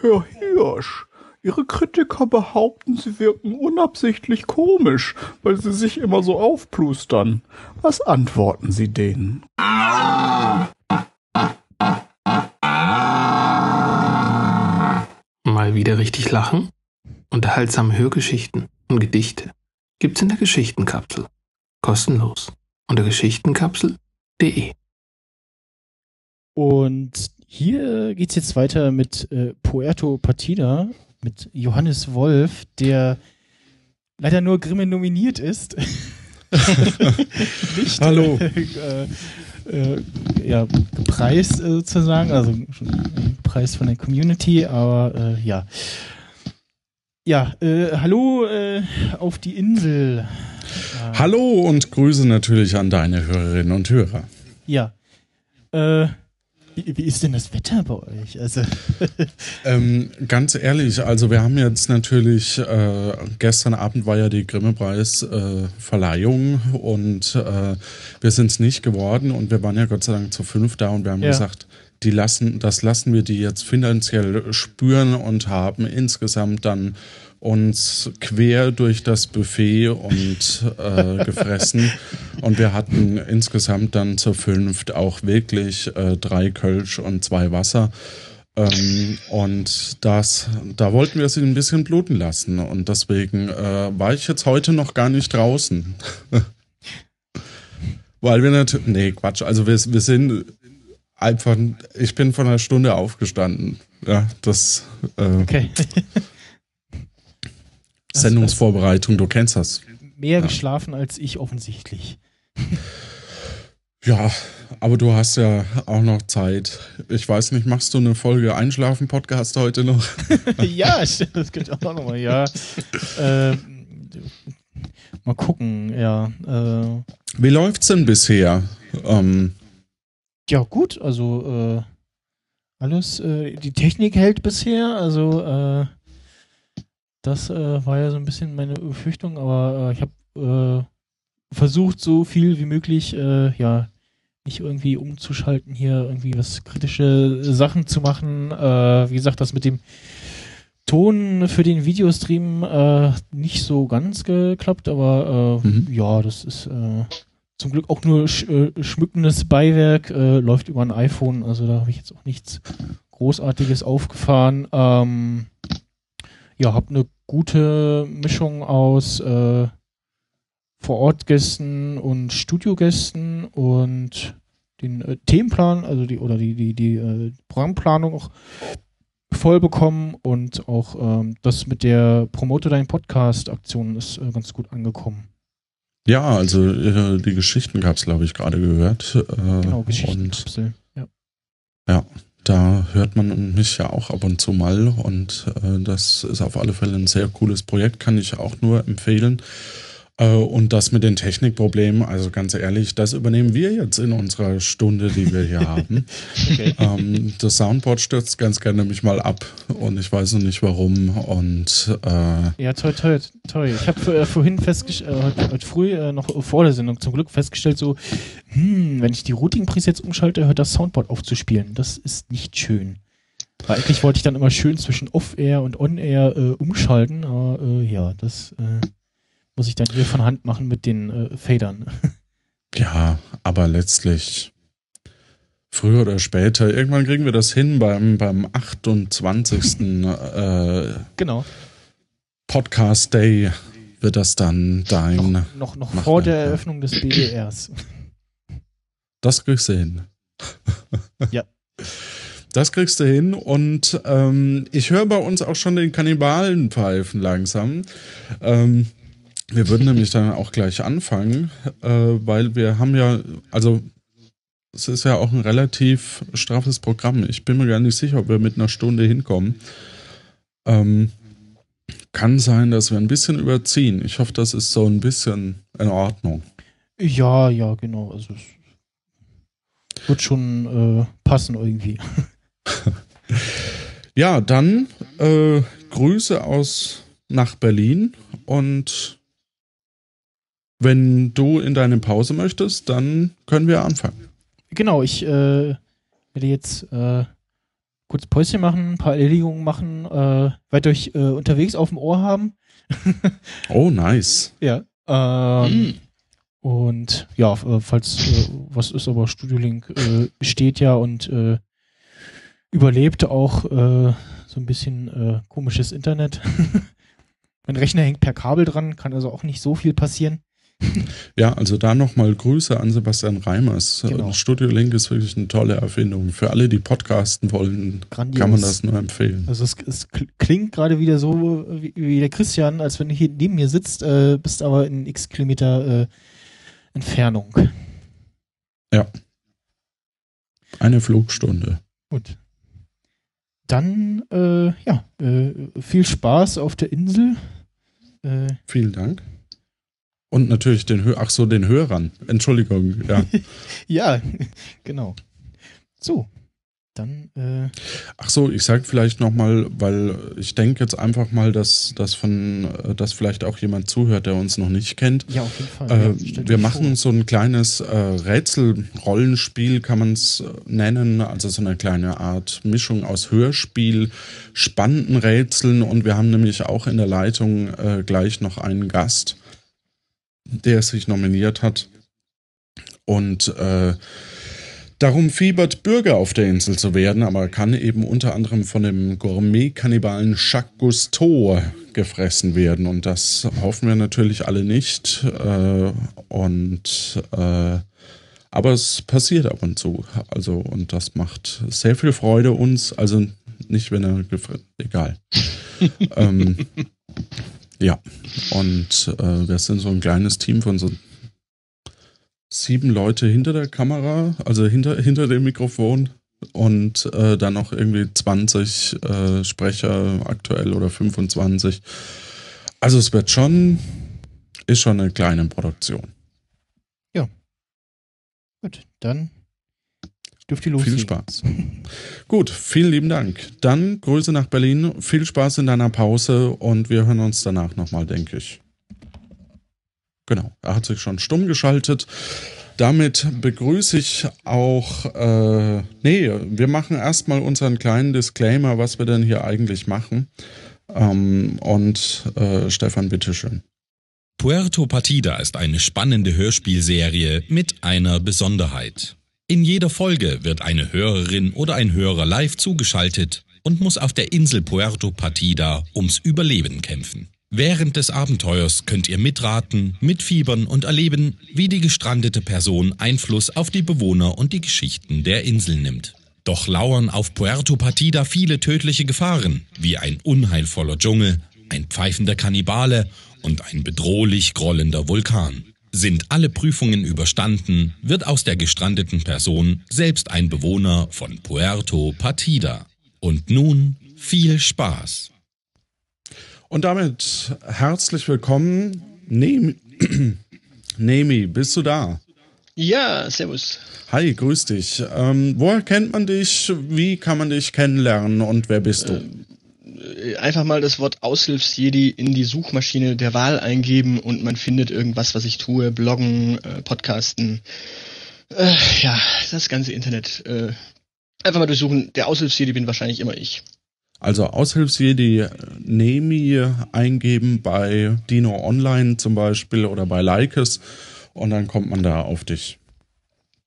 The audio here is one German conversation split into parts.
Herr Hirsch, Ihre Kritiker behaupten, Sie wirken unabsichtlich komisch, weil Sie sich immer so aufplustern. Was antworten Sie denen? Mal wieder richtig lachen? Unterhaltsame Hörgeschichten und Gedichte gibt's in der Geschichtenkapsel. Kostenlos. Unter geschichtenkapsel.de. Und hier geht's jetzt weiter mit äh, Puerto Partida, mit Johannes Wolf, der leider nur Grimme nominiert ist. Nicht, Hallo. Äh, äh, ja, gepreist äh, sozusagen, also gepreist von der Community, aber äh, ja. Ja, äh, hallo äh, auf die Insel. Hallo und Grüße natürlich an deine Hörerinnen und Hörer. Ja. Äh, wie, ist denn das Wetter bei euch? Also Ähm, ganz ehrlich, also wir haben jetzt natürlich, äh, gestern Abend war ja die Grimme-Preis-Verleihung und äh, wir sind es nicht geworden und wir waren ja Gott sei Dank zu fünf da und wir haben Ja. gesagt, die lassen, das lassen wir die jetzt finanziell spüren und haben insgesamt dann uns quer durch das Buffet und äh, gefressen. Und wir hatten insgesamt dann zur fünft auch wirklich äh, drei Kölsch und zwei Wasser. Ähm, und das, da wollten wir sie ein bisschen bluten lassen. Und deswegen äh, war ich jetzt heute noch gar nicht draußen. Weil wir natürlich. Nee, Quatsch. Also wir, wir sind einfach. Ich bin von einer Stunde aufgestanden. Ja, das äh, okay. Sendungsvorbereitung, du kennst das. Mehr geschlafen als ich offensichtlich. Ja, aber du hast ja auch noch Zeit. Ich weiß nicht, machst du eine Folge Einschlafen-Podcast heute noch? ja, stimmt, das könnte auch nochmal, ja. Ähm, mal gucken, ja. Äh, Wie läuft's denn bisher? Ähm, ja, gut, also äh, alles, äh, die Technik hält bisher, also äh, das äh, war ja so ein bisschen meine Befürchtung, aber äh, ich habe äh, versucht, so viel wie möglich, äh, ja, nicht irgendwie umzuschalten, hier irgendwie was kritische Sachen zu machen. Äh, wie gesagt, das mit dem Ton für den Videostream äh, nicht so ganz geklappt, aber Mhm. ja, das ist zum Glück auch nur sch schmückendes Beiwerk, läuft über ein iPhone, also da habe ich jetzt auch nichts Großartiges aufgefahren. Ähm, ja, habe eine gute Mischung aus äh, Vorortgästen und Studiogästen und den äh, Themenplan, also die oder die die die äh, Programmplanung auch voll bekommen und auch ähm, das mit der Promote deinen Podcast Aktion ist äh, ganz gut angekommen. ja, also äh, die Geschichtenkapsel habe ich gerade gehört. Äh, Genau, Geschichtenkapsel. Ja. ja, da hört man mich ja auch ab und zu mal und äh, das ist auf alle Fälle ein sehr cooles Projekt, kann ich auch nur empfehlen. Äh, und das mit den Technikproblemen, also ganz ehrlich, das übernehmen wir jetzt in unserer Stunde, die wir hier haben. Okay. Ähm, das Soundboard stürzt ganz gerne nämlich mal ab und ich weiß noch nicht warum. Und äh, Ja, toll, toll, toll. Ich habe äh, vorhin festgestellt, äh, heute, heute früh äh, noch vor der Sendung zum Glück festgestellt, so, hm, wenn ich die Routing-Presets umschalte, hört das Soundboard auf zu spielen. Das ist nicht schön. Weil eigentlich wollte ich dann immer schön zwischen Off-Air und On-Air äh, umschalten, aber äh, ja, das muss ich dann hier von Hand machen mit den äh, Fadern. ja, aber letztlich früher oder später, irgendwann kriegen wir das hin beim, beim 28. äh, genau. Podcast Day wird das dann dein. Noch, noch, noch Mach vor der. Eröffnung des BDRs. Das kriegst du hin. Ja. Das kriegst du hin und ähm, ich höre bei uns auch schon den Kannibalen pfeifen langsam. Ähm, wir würden nämlich dann auch gleich anfangen, äh, weil wir haben ja, also es ist ja auch ein relativ straffes Programm. Ich bin mir gar nicht sicher, ob wir mit einer Stunde hinkommen. Ähm, kann sein, dass wir ein bisschen überziehen. Ich hoffe, das ist so ein bisschen in Ordnung. Ja, ja, genau. Also es wird schon äh, passen irgendwie. Ja, dann äh, Grüße aus nach Berlin und wenn du in deine Pause möchtest, dann können wir anfangen. Genau, ich äh, werde jetzt äh, kurz Päuschen machen, ein paar Erledigungen machen, äh, weiter euch äh, unterwegs auf dem Ohr haben. Oh, nice. Ja. Ähm, Und ja, äh, falls äh, was ist, aber Studio Link äh, steht ja und äh, überlebt auch äh, so ein bisschen äh, komisches Internet. mein Rechner hängt per Kabel dran, kann also auch nicht so viel passieren. Ja, also da nochmal Grüße an Sebastian Reimers. Genau. Studio Link ist wirklich eine tolle Erfindung. Für alle, die podcasten wollen, Grandios. kann man das nur empfehlen. Also es, es kl- klingt gerade wieder so wie, wie der Christian, als wenn du hier neben mir sitzt, äh, bist aber in x Kilometer äh, Entfernung. Eine Flugstunde. Gut. Dann, äh, ja, äh, viel Spaß auf der Insel. Äh, Vielen Dank. Und natürlich den, Hö ach so, den Hörern. Entschuldigung, ja. ja, genau. So, dann, äh, Ach so, ich sag vielleicht nochmal, weil ich denke jetzt einfach mal, dass, dass von, äh, dass vielleicht auch jemand zuhört, der uns noch nicht kennt. ja, auf jeden Fall. Äh, Ja, wir machen so ein kleines äh, Rätsel-Rollenspiel, kann man es nennen. Also so eine kleine Art Mischung aus Hörspiel, spannenden Rätseln. Und wir haben nämlich auch in der Leitung äh, gleich noch einen Gast, der sich nominiert hat. Und äh, darum fiebert, Bürger auf der Insel zu werden, aber kann eben unter anderem von dem Gourmet-Kannibalen Jacques Cousteau gefressen werden. Und das hoffen wir natürlich alle nicht. Äh, und äh, aber es passiert ab und zu. Also, und das macht sehr viel Freude uns. Also nicht, wenn er gefressen. Egal. ähm, ja. Und äh, wir sind so ein kleines Team von so sieben Leute hinter der Kamera, also hinter, hinter dem Mikrofon und äh, dann noch irgendwie 20 äh, Sprecher aktuell oder 25. Also es wird schon, ist schon eine kleine Produktion. Gut, dann dürft ihr loslegen. Viel Spaß. Gut, vielen lieben Dank. Dann Grüße nach Berlin, viel Spaß in deiner Pause und wir hören uns danach nochmal, denke ich. Genau, er hat sich schon stumm geschaltet. Damit begrüße ich auch, äh, nee, wir machen erstmal unseren kleinen Disclaimer, was wir denn hier eigentlich machen. Ähm, und äh, Stefan, bitteschön. Puerto Partida ist eine spannende Hörspielserie mit einer Besonderheit. In jeder Folge wird eine Hörerin oder ein Hörer live zugeschaltet und muss auf der Insel Puerto Partida ums Überleben kämpfen. Während des Abenteuers könnt ihr mitraten, mitfiebern und erleben, wie die gestrandete Person Einfluss auf die Bewohner und die Geschichten der Insel nimmt. Doch lauern auf Puerto Partida viele tödliche Gefahren, wie ein unheilvoller Dschungel, ein pfeifender Kannibale und ein bedrohlich grollender Vulkan. Sind alle Prüfungen überstanden, wird aus der gestrandeten Person selbst ein Bewohner von Puerto Partida. Und nun viel Spaß. Und damit herzlich willkommen. Nemi, Nemi bist du da? Ja, servus. Hi, grüß dich. Ähm, woher kennt man dich? Wie kann man dich kennenlernen und wer bist du? Äh, Einfach mal das Wort Aushilfsjedi in die Suchmaschine der Wahl eingeben und man findet irgendwas, was ich tue. Bloggen, äh, Podcasten. Äh, ja, das ganze Internet. Äh, einfach mal durchsuchen. Der Aushilfsjedi bin wahrscheinlich immer ich. Also Aushilfsjedi Nemi eingeben bei Dino Online zum Beispiel oder bei Likes und dann kommt man da auf dich.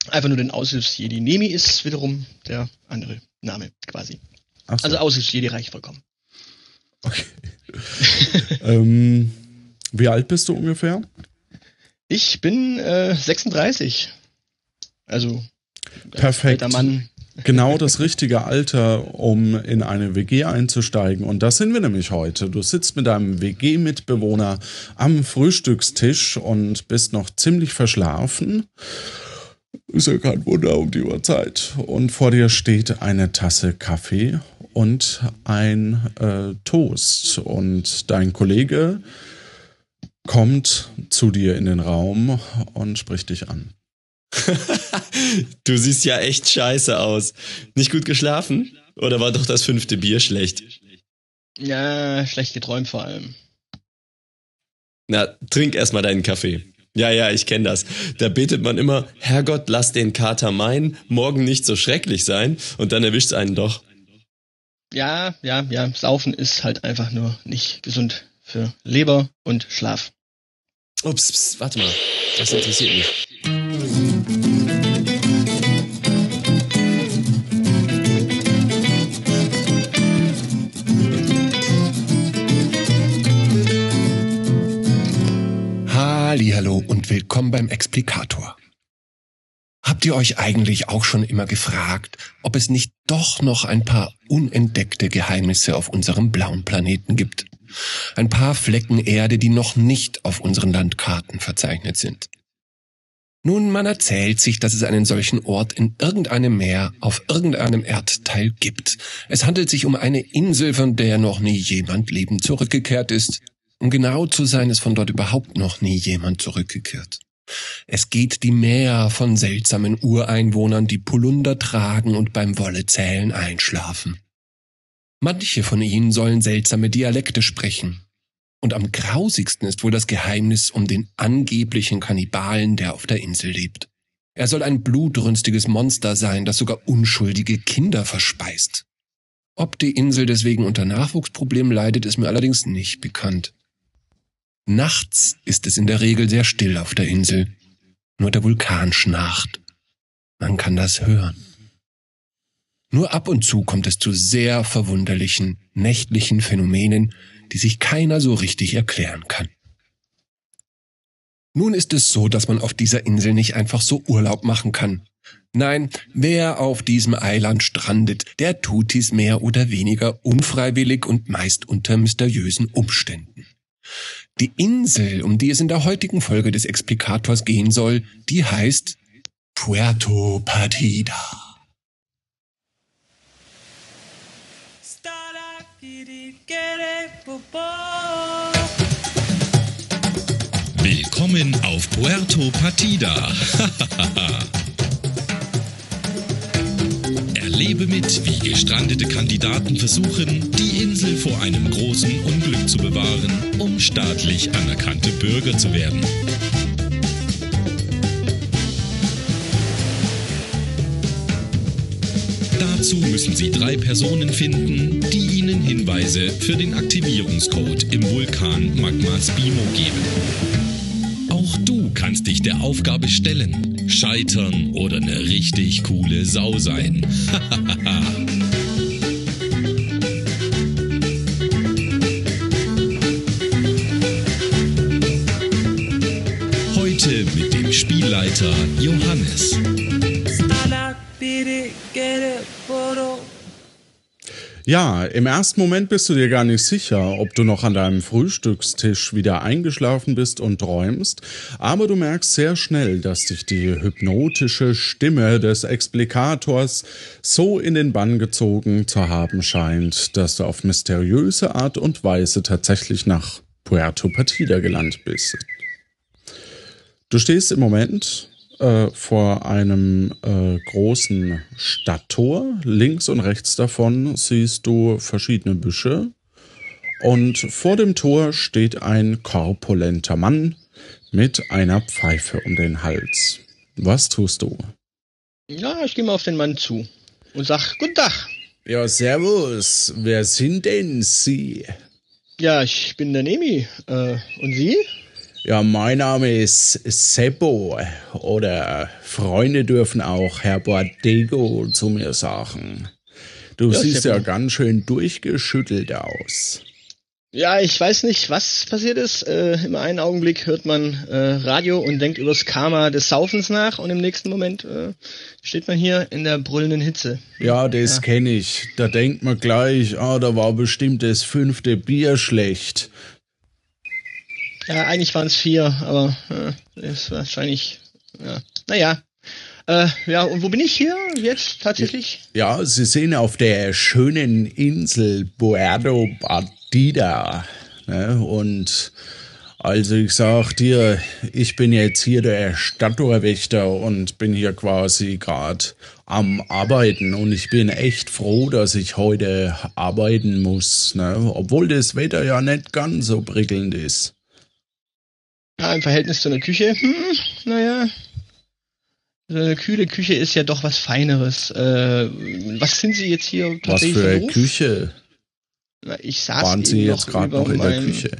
Einfach nur den Aushilfsjedi. Nemi ist wiederum der andere Name quasi. So, Also Aushilfsjedi reicht vollkommen. Okay. ähm, wie alt bist du ungefähr? Ich bin äh, 36. Also Perfekt. alter Mann. Genau das richtige Alter, um in eine WG einzusteigen. Und das sind wir nämlich heute. Du sitzt mit deinem WG-Mitbewohner am Frühstückstisch und bist noch ziemlich verschlafen. Ist ja kein Wunder um die Uhrzeit. Und vor dir steht eine Tasse Kaffee und ein äh, Toast. Und dein Kollege kommt zu dir in den Raum und spricht dich an. du siehst ja echt scheiße aus. Nicht gut geschlafen? Oder war doch das fünfte Bier schlecht? Ja, schlecht geträumt vor allem. Na, trink erstmal deinen Kaffee. Ja, ja, ich kenne das. Da betet man immer, Herrgott, lass den Kater meinen, morgen nicht so schrecklich sein, und dann erwischt's einen doch. Ja, ja, ja. Saufen ist halt einfach nur nicht gesund für Leber und Schlaf. Ups, pst, warte mal. Das interessiert mich. Hallo und willkommen beim Explikator. Habt ihr euch eigentlich auch schon immer gefragt, ob es nicht doch noch ein paar unentdeckte Geheimnisse auf unserem blauen Planeten gibt? Ein paar Flecken Erde, die noch nicht auf unseren Landkarten verzeichnet sind. Nun, man erzählt sich, dass es einen solchen Ort in irgendeinem Meer auf irgendeinem Erdteil gibt. Es handelt sich um eine Insel, von der noch nie jemand lebend zurückgekehrt ist. Um genau zu sein, ist von dort überhaupt noch nie jemand zurückgekehrt. Es geht die Meer von seltsamen Ureinwohnern, die Polunder tragen und beim Wollezählen einschlafen. Manche von ihnen sollen seltsame Dialekte sprechen. Und am grausigsten ist wohl das Geheimnis um den angeblichen Kannibalen, der auf der Insel lebt. Er soll ein blutrünstiges Monster sein, das sogar unschuldige Kinder verspeist. Ob die Insel deswegen unter Nachwuchsproblemen leidet, ist mir allerdings nicht bekannt. Nachts ist es in der Regel sehr still auf der Insel. Nur der Vulkan schnarcht. Man kann das hören. Nur ab und zu kommt es zu sehr verwunderlichen, nächtlichen Phänomenen, die sich keiner so richtig erklären kann. Nun ist es so, dass man auf dieser Insel nicht einfach so Urlaub machen kann. Nein, wer auf diesem Eiland strandet, der tut dies mehr oder weniger unfreiwillig und meist unter mysteriösen Umständen. Die Insel, um die es in der heutigen Folge des Explikators gehen soll, die heißt Puerto Partida. Willkommen auf Puerto Partida. Erlebe mit, wie gestrandete Kandidaten versuchen, die Insel vor einem großen Unglück zu bewahren, um staatlich anerkannte Bürger zu werden. Dazu müssen Sie drei Personen finden, die Ihnen Hinweise für den Aktivierungscode im Vulkan Magma Spimo geben. Auch du kannst dich der Aufgabe stellen, scheitern oder eine richtig coole Sau sein. Heute mit dem Spielleiter Johannes. Ja, im ersten Moment bist du dir gar nicht sicher, ob du noch an deinem Frühstückstisch wieder eingeschlafen bist und träumst, aber du merkst sehr schnell, dass dich die hypnotische Stimme des Explikators so in den Bann gezogen zu haben scheint, dass du auf mysteriöse Art und Weise tatsächlich nach Puerto Partida gelandet bist. Du stehst im Moment äh, vor einem äh, großen Stadttor. Links und rechts davon siehst du verschiedene Büsche. Und vor dem Tor steht ein korpulenter Mann mit einer Pfeife um den Hals. Was tust du? Ja, ich gehe mal auf den Mann zu und sag, guten Tag. Ja, servus. Wer sind denn Sie? Ja, ich bin der Nemi. Äh, und Sie? Ja, mein Name ist Seppo oder Freunde dürfen auch Herr Bordego zu mir sagen. Du Ja, siehst Seppo. ja ganz schön durchgeschüttelt aus. Ja, ich weiß nicht, was passiert ist. Äh, Im einen Augenblick hört man äh, Radio und denkt über das Karma des Saufens nach und im nächsten Moment äh, steht man hier in der brüllenden Hitze. Ja, das Ja. kenn ich. Da denkt man gleich, ah, da war bestimmt das fünfte Bier schlecht. Ja, eigentlich waren es vier, aber äh, ist wahrscheinlich, ja. Naja. Äh, ja, und wo bin ich hier jetzt tatsächlich? Ja, Sie sind auf der schönen Insel Puerto Partida. Ne? Und also ich sag dir, ich bin jetzt hier der Stadttorwächter und bin hier quasi gerade am Arbeiten und ich bin echt froh, dass ich heute arbeiten muss, ne? obwohl das Wetter ja nicht ganz so prickelnd ist. Ja, im Verhältnis zu einer Küche. Hm, naja. So eine kühle Küche ist ja doch was Feineres. Äh, was sind Sie jetzt hier Was tatsächlich für eine? Küche? Na, Ich saß Waren Sie jetzt gerade noch in der meinem- Küche?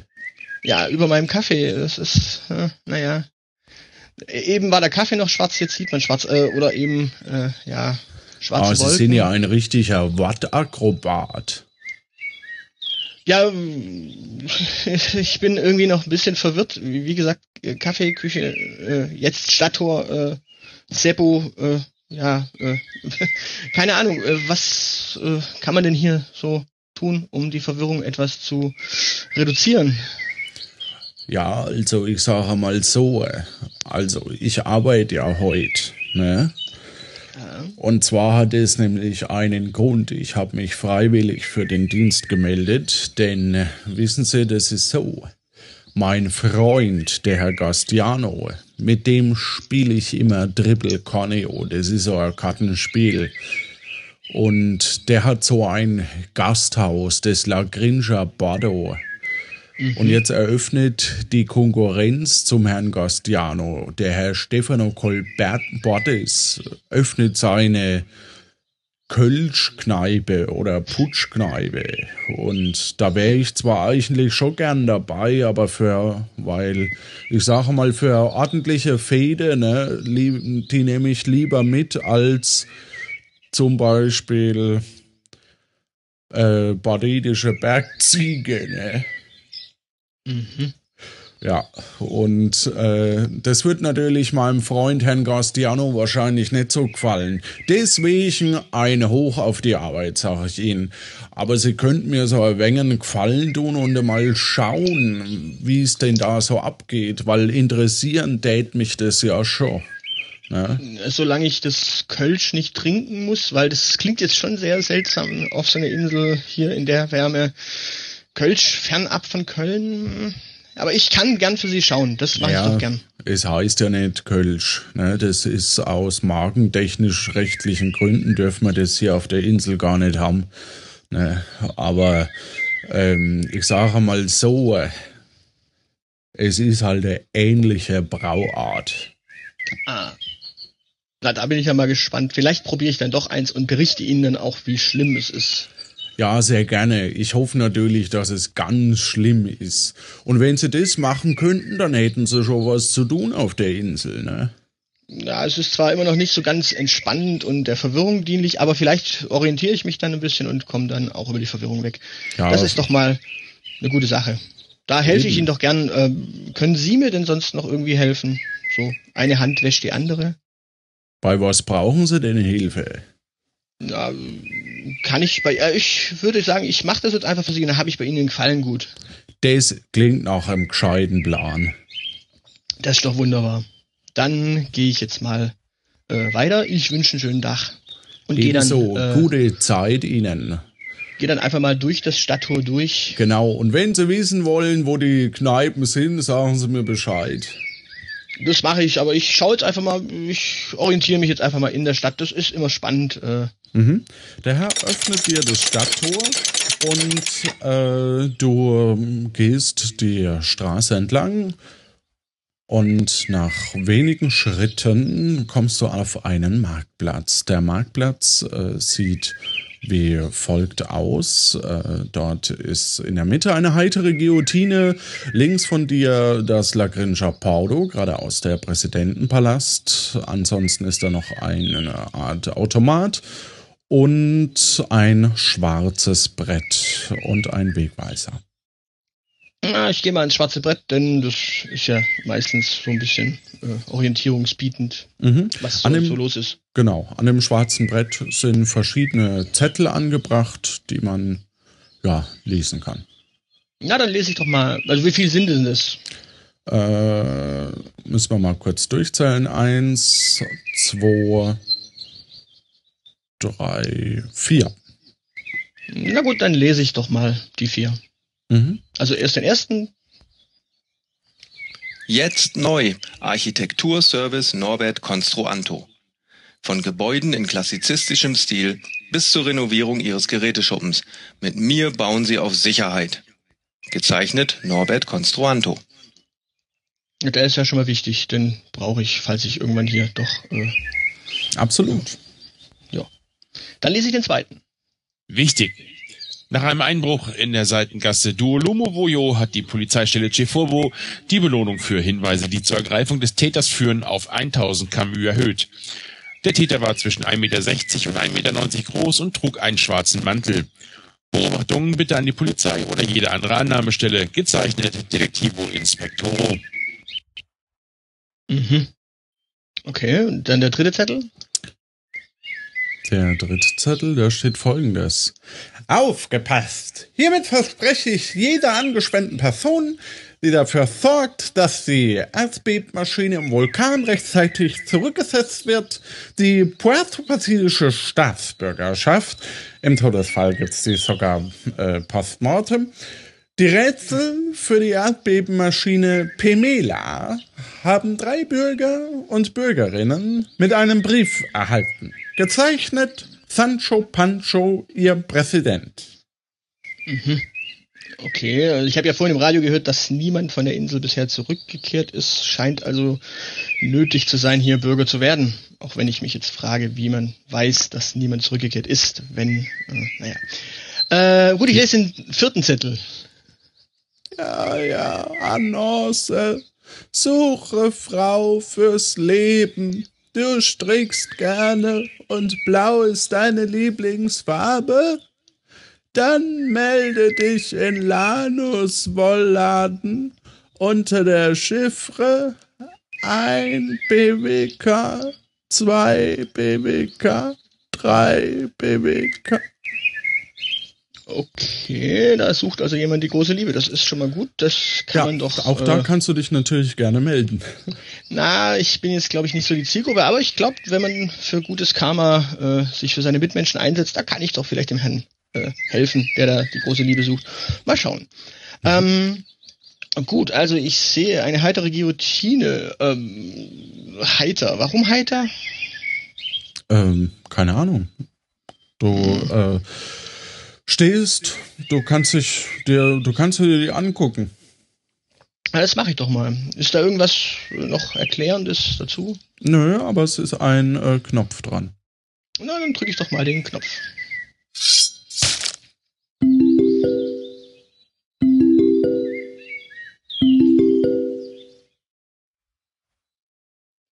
Ja, über meinem Kaffee. Das ist, äh, naja. Eben war der Kaffee noch schwarz, jetzt sieht man schwarz. Äh, oder eben, äh, ja, schwarze Ah, Sie Wolken. sind ja ein richtiger Wattakrobat. Ja, ich bin irgendwie noch ein bisschen verwirrt. Wie gesagt, Kaffeeküche, äh, jetzt Stadttor, äh, Seppo, äh, ja, äh, keine Ahnung, äh, was äh, kann man denn hier so tun, um die Verwirrung etwas zu reduzieren? Ja, also ich sage mal so, äh, also ich arbeite ja heute, ne? Und zwar hat es nämlich einen Grund. Ich habe mich freiwillig für den Dienst gemeldet, denn äh, wissen Sie, das ist so. Mein Freund, der Herr Gastiano, mit dem spiele ich immer Dribble Corneo. Das ist so ein Kartenspiel. Und der hat so ein Gasthaus, das La Grinja Bardo. Und jetzt eröffnet die Konkurrenz zum Herrn Gastiano. Der Herr Stefano Colbert Bordes öffnet seine Kölschkneipe oder Putschkneipe. Und da wäre ich zwar eigentlich schon gern dabei, aber für, weil ich sage mal, für ordentliche Fäde, ne, die nehme ich lieber mit als zum Beispiel äh, badidische Bergziege, ne? Ja, und äh, das wird natürlich meinem Freund Herrn Gastiano wahrscheinlich nicht so gefallen. Deswegen ein Hoch auf die Arbeit, sage ich Ihnen. Aber Sie könnten mir so ein wenig Gefallen tun und mal schauen, wie es denn da so abgeht, weil interessieren tät mich das ja schon. Ne? Solange ich das Kölsch nicht trinken muss, weil das klingt jetzt schon sehr seltsam auf so einer Insel hier in der Wärme. Kölsch fernab von Köln. Aber ich kann gern für Sie schauen. Das mache ich doch gern. es heißt ja nicht Kölsch. Ne? Das ist aus markentechnisch-rechtlichen Gründen dürfen wir das hier auf der Insel gar nicht haben. Ne? Aber ähm, ich sage mal so, es ist halt eine ähnliche Brauart. Ah. Na, da bin ich ja mal gespannt. Vielleicht probiere ich dann doch eins und berichte Ihnen dann auch, wie schlimm es ist. Ja, sehr gerne. Ich hoffe natürlich, dass es ganz schlimm ist. Und wenn sie das machen könnten, dann hätten sie schon was zu tun auf der Insel, ne? Ja, es ist zwar immer noch nicht so ganz entspannend und der Verwirrung dienlich, aber vielleicht orientiere ich mich dann ein bisschen und komme dann auch über die Verwirrung weg. Ja, Das ist doch mal eine gute Sache. Da helfe ich. Ihnen doch gern. Ähm, können Sie mir denn sonst noch irgendwie helfen? So, eine Hand wäscht die andere. Bei was brauchen sie denn Hilfe? Ja, kann ich bei, äh, ich würde sagen, ich mache das jetzt einfach für Sie dann habe ich bei Ihnen den Gefallen gut. Das klingt nach einem gescheiten Plan. Das ist doch wunderbar. Dann gehe ich jetzt mal äh, weiter. Ich wünsche einen schönen Tag. Und gehe dann, Ebenso, äh, gute Zeit Ihnen. geh dann einfach mal durch das Stadttor durch. Genau, und wenn Sie wissen wollen, wo die Kneipen sind, sagen Sie mir Bescheid. Das mache ich, aber ich schaue jetzt einfach mal, ich orientiere mich jetzt einfach mal in der Stadt. Das ist immer spannend. Äh, Mhm. Der Herr öffnet dir das Stadttor und äh, du gehst die Straße entlang und nach wenigen Schritten kommst du auf einen Marktplatz. Der Marktplatz äh, sieht wie folgt aus. Äh, dort ist in der Mitte eine heitere Guillotine, links von dir das La Grinja Pordo, geradeaus der Präsidentenpalast. Ansonsten ist da noch eine Art Automat und ein schwarzes Brett und ein Wegweiser. na, ich gehe mal ins schwarze Brett, denn das ist ja meistens so ein bisschen äh, orientierungsbietend, Mhm. was so, An dem- so los ist. Genau, an dem schwarzen Brett sind verschiedene Zettel angebracht, die man ja lesen kann. Na, dann lese ich doch mal. Also wie viel sind denn das? Äh, müssen wir mal kurz durchzählen. Eins, zwei, drei, vier. Na gut, dann lese ich doch mal die vier. Mhm. Also erst den ersten. Jetzt neu. Architekturservice Norbert Construanto. Von Gebäuden in klassizistischem Stil bis zur Renovierung Ihres Geräteschuppens. Mit mir bauen Sie auf Sicherheit. Gezeichnet Norbert Construanto. Der ist ja schon mal wichtig, den brauche ich, falls ich irgendwann hier doch äh, Absolut. Dann lese ich den zweiten. Wichtig. Nach einem Einbruch in der Seitengasse Duolomo-Vojo hat die Polizeistelle Cefovo die Belohnung für Hinweise, die zur Ergreifung des Täters führen, auf 1000 Camus erhöht. Der Täter war zwischen 1,60 Meter und 1,90 Meter groß und trug einen schwarzen Mantel. Beobachtungen bitte an die Polizei oder jede andere Annahmestelle. Gezeichnet Detektivo Inspektoro. Mhm. Okay, und dann der dritte Zettel. Der dritte Zettel, da steht folgendes. Aufgepasst! Hiermit verspreche ich jeder angespannten Person, die dafür sorgt, dass die Erdbebmaschine im Vulkan rechtzeitig zurückgesetzt wird, die puerto-pazifische Staatsbürgerschaft. Im Todesfall gibt's die sogar äh, postmortem. Die Rätsel für die Erdbebenmaschine Pemela haben drei Bürger und Bürgerinnen mit einem Brief erhalten. Gezeichnet Sancho Pancho, ihr Präsident. Mhm. Okay, also ich habe ja vorhin im Radio gehört, dass niemand von der Insel bisher zurückgekehrt ist. Scheint also nötig zu sein, hier Bürger zu werden. Auch wenn ich mich jetzt frage, wie man weiß, dass niemand zurückgekehrt ist, wenn, äh, naja. Äh, gut, ich lese den vierten Zettel. Ja, ja, Annonce. Suche Frau fürs Leben. Du strickst gerne und blau ist deine Lieblingsfarbe? Dann melde dich in Lanus Wollladen unter der Chiffre 1 BWK, 2 BWK, 3 BWK. Okay, da sucht also jemand die große Liebe. Das ist schon mal gut. Das kann Ja, man doch. auch da kannst du dich natürlich gerne melden. Na, ich bin jetzt, glaube ich, nicht so die Zielgruppe, aber ich glaube, wenn man für gutes Karma äh, sich für seine Mitmenschen einsetzt, da kann ich doch vielleicht dem Herrn äh, helfen, der da die große Liebe sucht. Mal schauen. Ähm, gut, also ich sehe eine heitere Guillotine. Ähm, heiter. Warum heiter? Ähm, keine Ahnung. Du äh, stehst, du kannst dich dir, du kannst dir die angucken. Ja, das mache ich doch mal. Ist da irgendwas noch Erklärendes dazu? Nö, aber es ist ein äh, Knopf dran. Na, dann drücke ich doch mal den Knopf.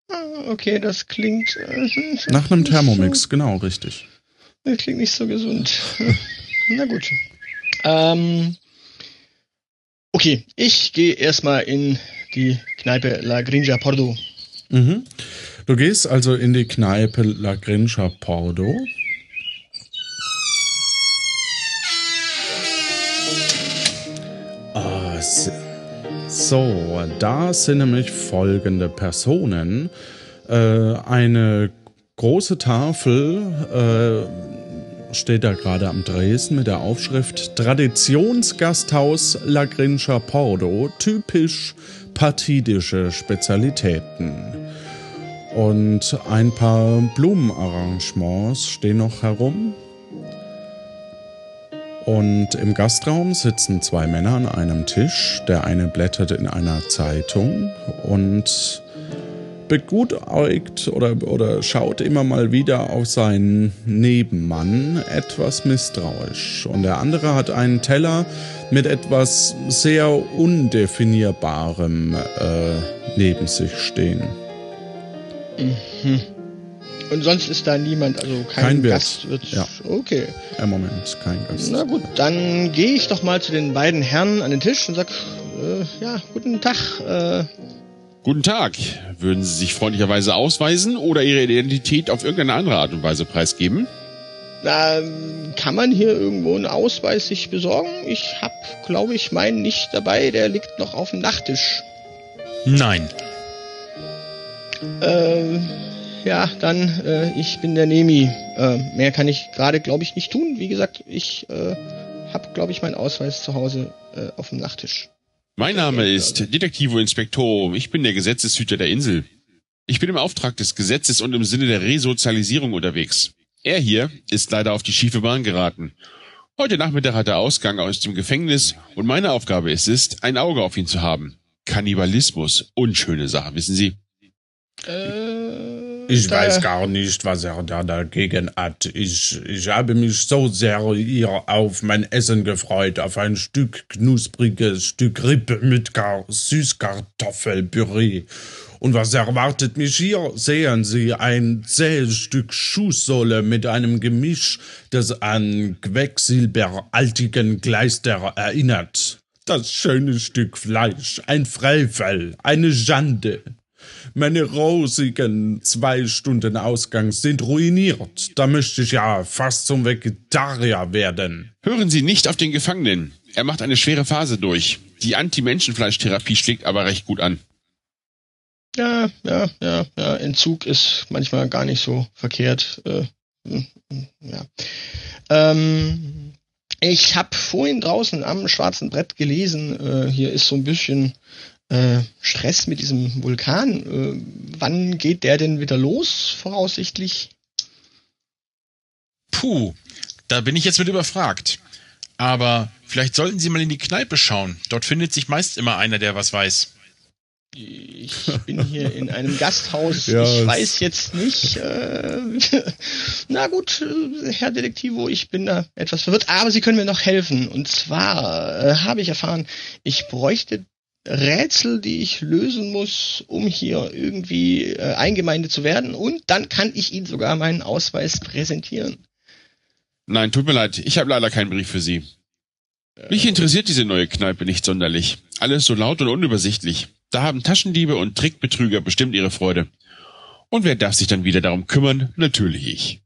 Ah, Okay, das klingt. äh, Nach einem Thermomix, genau, richtig. So, das klingt nicht so gesund. Na gut. Ähm, okay, ich gehe erstmal in die Kneipe La Grinja Pordo. Mhm. Du gehst also in die Kneipe La Grincha Pordo. Ah, So, da sind nämlich folgende Personen. Äh, eine große Tafel äh, steht da gerade am Dresden mit der Aufschrift Traditionsgasthaus La Grincha Pordo, typisch partidische Spezialitäten. Und ein paar Blumenarrangements stehen noch herum. Und im Gastraum sitzen zwei Männer an einem Tisch. Der eine blättert in einer Zeitung und beguteugt oder, oder schaut immer mal wieder auf seinen Nebenmann etwas misstrauisch. Und der andere hat einen Teller mit etwas sehr Undefinierbarem äh, neben sich stehen. Mhm. Und sonst ist da niemand, also kein, Kein Wirt, Gast wird. ja. Okay. Im Moment kein Gast. Na gut, dann gehe ich doch mal zu den beiden Herren an den Tisch und sag, äh, ja, guten Tag. Äh, Guten Tag. Würden Sie sich freundlicherweise ausweisen oder Ihre Identität auf irgendeine andere Art und Weise preisgeben? na, kann man hier irgendwo einen Ausweis sich besorgen? Ich hab, glaube ich, meinen nicht dabei. Der liegt noch auf dem Nachttisch. Nein. Äh, ja, dann, äh, ich bin der Nemi. Äh, mehr kann ich gerade, glaube ich, nicht tun. Wie gesagt, ich äh, habe, glaube ich, meinen Ausweis zu Hause äh, auf dem Nachttisch. Mein Name ist Detektivo Inspektor. Ich bin der Gesetzeshüter der Insel. Ich bin im Auftrag des Gesetzes und im Sinne der Resozialisierung unterwegs. Er hier ist leider auf die schiefe Bahn geraten. Heute Nachmittag hat er Ausgang aus dem Gefängnis und meine Aufgabe ist es, ein Auge auf ihn zu haben. Kannibalismus, unschöne Sache, wissen Sie. Äh, Ich da- weiß gar nicht, was er da dagegen hat. Ich, ich habe mich so sehr hier auf mein Essen gefreut, auf ein Stück knuspriges Stück Rippe mit Gar Süßkartoffelpüree. Und was erwartet mich hier? Sehen Sie, ein zähes Stück Schuhsohle mit einem Gemisch, das an quecksilberaltigen Kleister erinnert. Das schöne Stück Fleisch, ein Frevel, eine Schande. Meine rosigen zwei Stunden Ausgang sind ruiniert. Da möchte ich ja fast zum Vegetarier werden. Hören Sie nicht auf den Gefangenen. Er macht eine schwere Phase durch. Die Anti-Menschenfleisch-Therapie schlägt aber recht gut an. Ja, ja, ja, ja. Entzug ist manchmal gar nicht so verkehrt. Äh, hm, hm, ja. Ähm, ich habe vorhin draußen am schwarzen Brett gelesen, äh, hier ist so ein bisschen äh, Stress mit diesem Vulkan. Äh, wann geht der denn wieder los, voraussichtlich? Puh, da bin ich jetzt mit überfragt. Aber vielleicht sollten Sie mal in die Kneipe schauen. Dort findet sich meist immer einer, der was weiß. Ich bin hier in einem Gasthaus. Ja, ich weiß jetzt nicht. Äh, na gut, äh, Herr Detektivo, ich bin da etwas verwirrt. Aber Sie können mir noch helfen. Und zwar äh, habe ich erfahren, ich bräuchte Rätsel, die ich lösen muss, um hier irgendwie äh, eingemeindet zu werden. Und dann kann ich Ihnen sogar meinen Ausweis präsentieren. Nein, tut mir leid, ich habe leider keinen Brief für Sie. Mich interessiert diese neue Kneipe nicht sonderlich. Alles so laut und unübersichtlich. Da haben Taschendiebe und Trickbetrüger bestimmt ihre Freude. Und wer darf sich dann wieder darum kümmern? Natürlich ich.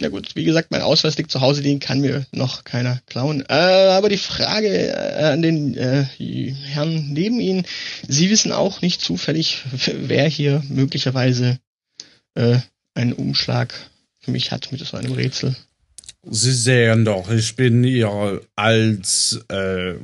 Ja gut, wie gesagt, mein Ausweis liegt zu Hause, den kann mir noch keiner klauen. Äh, aber die Frage äh, an den äh, Herrn neben Ihnen, Sie wissen auch nicht zufällig, wer hier möglicherweise äh, einen Umschlag für mich hat mit so einem Rätsel. Sie sehen doch, ich bin hier als äh,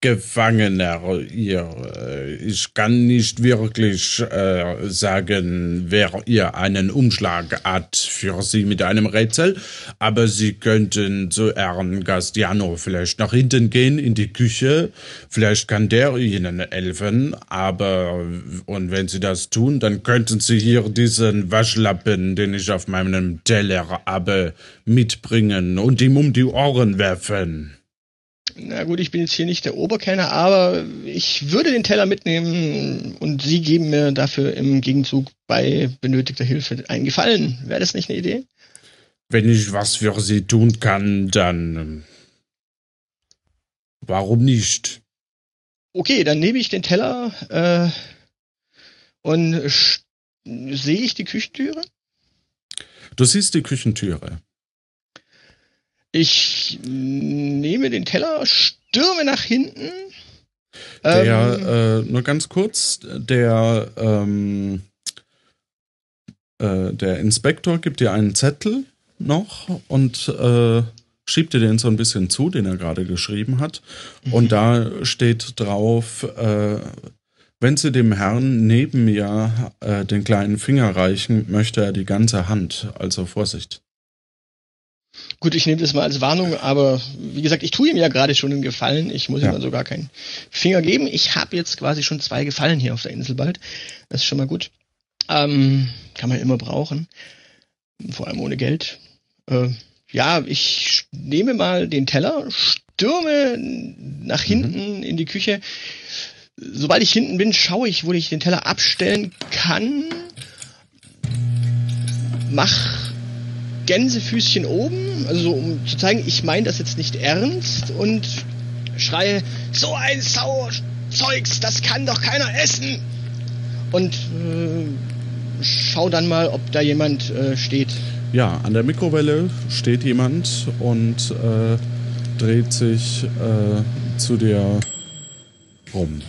Gefangener hier. Äh, Ich kann nicht wirklich äh, sagen, wer ihr einen Umschlag hat für Sie mit einem Rätsel, aber Sie könnten zu Herrn Gastiano vielleicht nach hinten gehen in die Küche. Vielleicht kann der Ihnen helfen, aber und wenn Sie das tun, dann könnten Sie hier diesen Waschlappen, den ich auf meinem Teller habe, mitbringen und ihm um die Ohren werfen. Na gut, ich bin jetzt hier nicht der Oberkenner, aber ich würde den Teller mitnehmen und Sie geben mir dafür im Gegenzug bei benötigter Hilfe einen Gefallen. Wäre das nicht eine Idee? Wenn ich was für Sie tun kann, dann ähm, warum nicht? Okay, dann nehme ich den Teller äh, und sehe ich die Küchentüre. Du siehst die Küchentüre. Ich nehme den Teller, stürme nach hinten. Der, Ähm, äh, nur ganz kurz, der, ähm, äh, der Inspektor gibt dir einen Zettel noch und äh, schiebt dir den so ein bisschen zu, den er gerade geschrieben hat. Und da steht drauf, äh, wenn Sie dem Herrn neben mir äh, den kleinen Finger reichen, möchte er die ganze Hand. Also Vorsicht. Gut, ich nehme das mal als Warnung, aber wie gesagt, ich tue ihm ja gerade schon einen Gefallen. Ich muss Ja. ihm also gar keinen Finger geben. Ich habe jetzt quasi schon zwei Gefallen hier auf der Insel bald. Das ist schon mal gut. Ähm, kann man immer brauchen. Vor allem ohne Geld. Äh, ja, ich nehme mal den Teller, stürme nach hinten in die Küche. Sobald ich hinten bin, schaue ich, wo ich den Teller abstellen kann. Mach Gänsefüßchen oben, also so, um zu zeigen, ich meine das jetzt nicht ernst und schreie, so ein Sauerzeugs, das kann doch keiner essen. Und äh, schau dann mal, ob da jemand äh, steht. Ja, an der Mikrowelle steht jemand und äh, dreht sich äh, zu dir rum.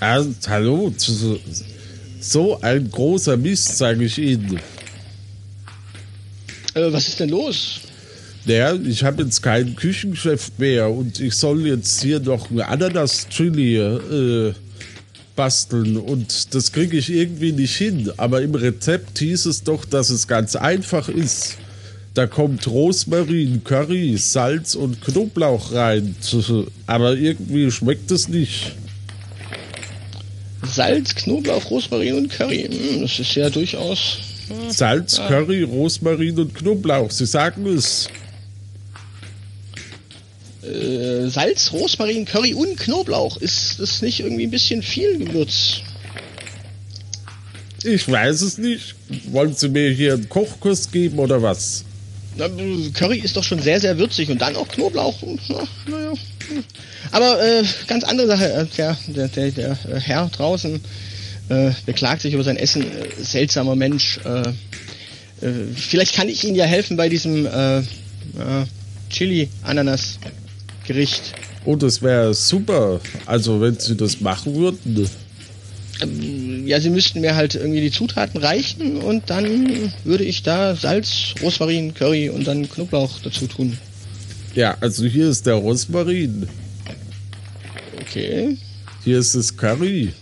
Ah, hallo, so ein großer Mist, sage ich Ihnen. Äh, was ist denn los? Der, ich habe jetzt keinen Küchenchef mehr und ich soll jetzt hier noch eine Ananas-Chili äh, basteln und das kriege ich irgendwie nicht hin. Aber im Rezept hieß es doch, dass es ganz einfach ist. Da kommt Rosmarin, Curry, Salz und Knoblauch rein. Aber irgendwie schmeckt es nicht. Salz, Knoblauch, Rosmarin und Curry. Hm, das ist ja durchaus. Salz. Curry, Rosmarin und Knoblauch. Sie sagen es. Äh, Salz, Rosmarin, Curry und Knoblauch. Ist das nicht irgendwie ein bisschen viel Gewürz? Ich weiß es nicht. Wollen Sie mir hier einen Kochkurs geben oder was? Na, Curry ist doch schon sehr, sehr würzig und dann auch Knoblauch. Hm, na, hm. Aber äh, ganz andere Sache. Äh, Der, der, der, der äh, Herr draußen äh, beklagt sich über sein Essen. Äh, seltsamer Mensch. Äh, äh, vielleicht kann ich Ihnen ja helfen bei diesem äh, äh, Chili-Ananas-Gericht. Oh, das wäre super. Also, wenn Sie das machen würden. Ähm, Ja, Sie müssten mir halt irgendwie die Zutaten reichen und dann würde ich da Salz, Rosmarin, Curry und dann Knoblauch dazu tun. Ja, also hier ist der Rosmarin. Okay, Hier ist das Curry.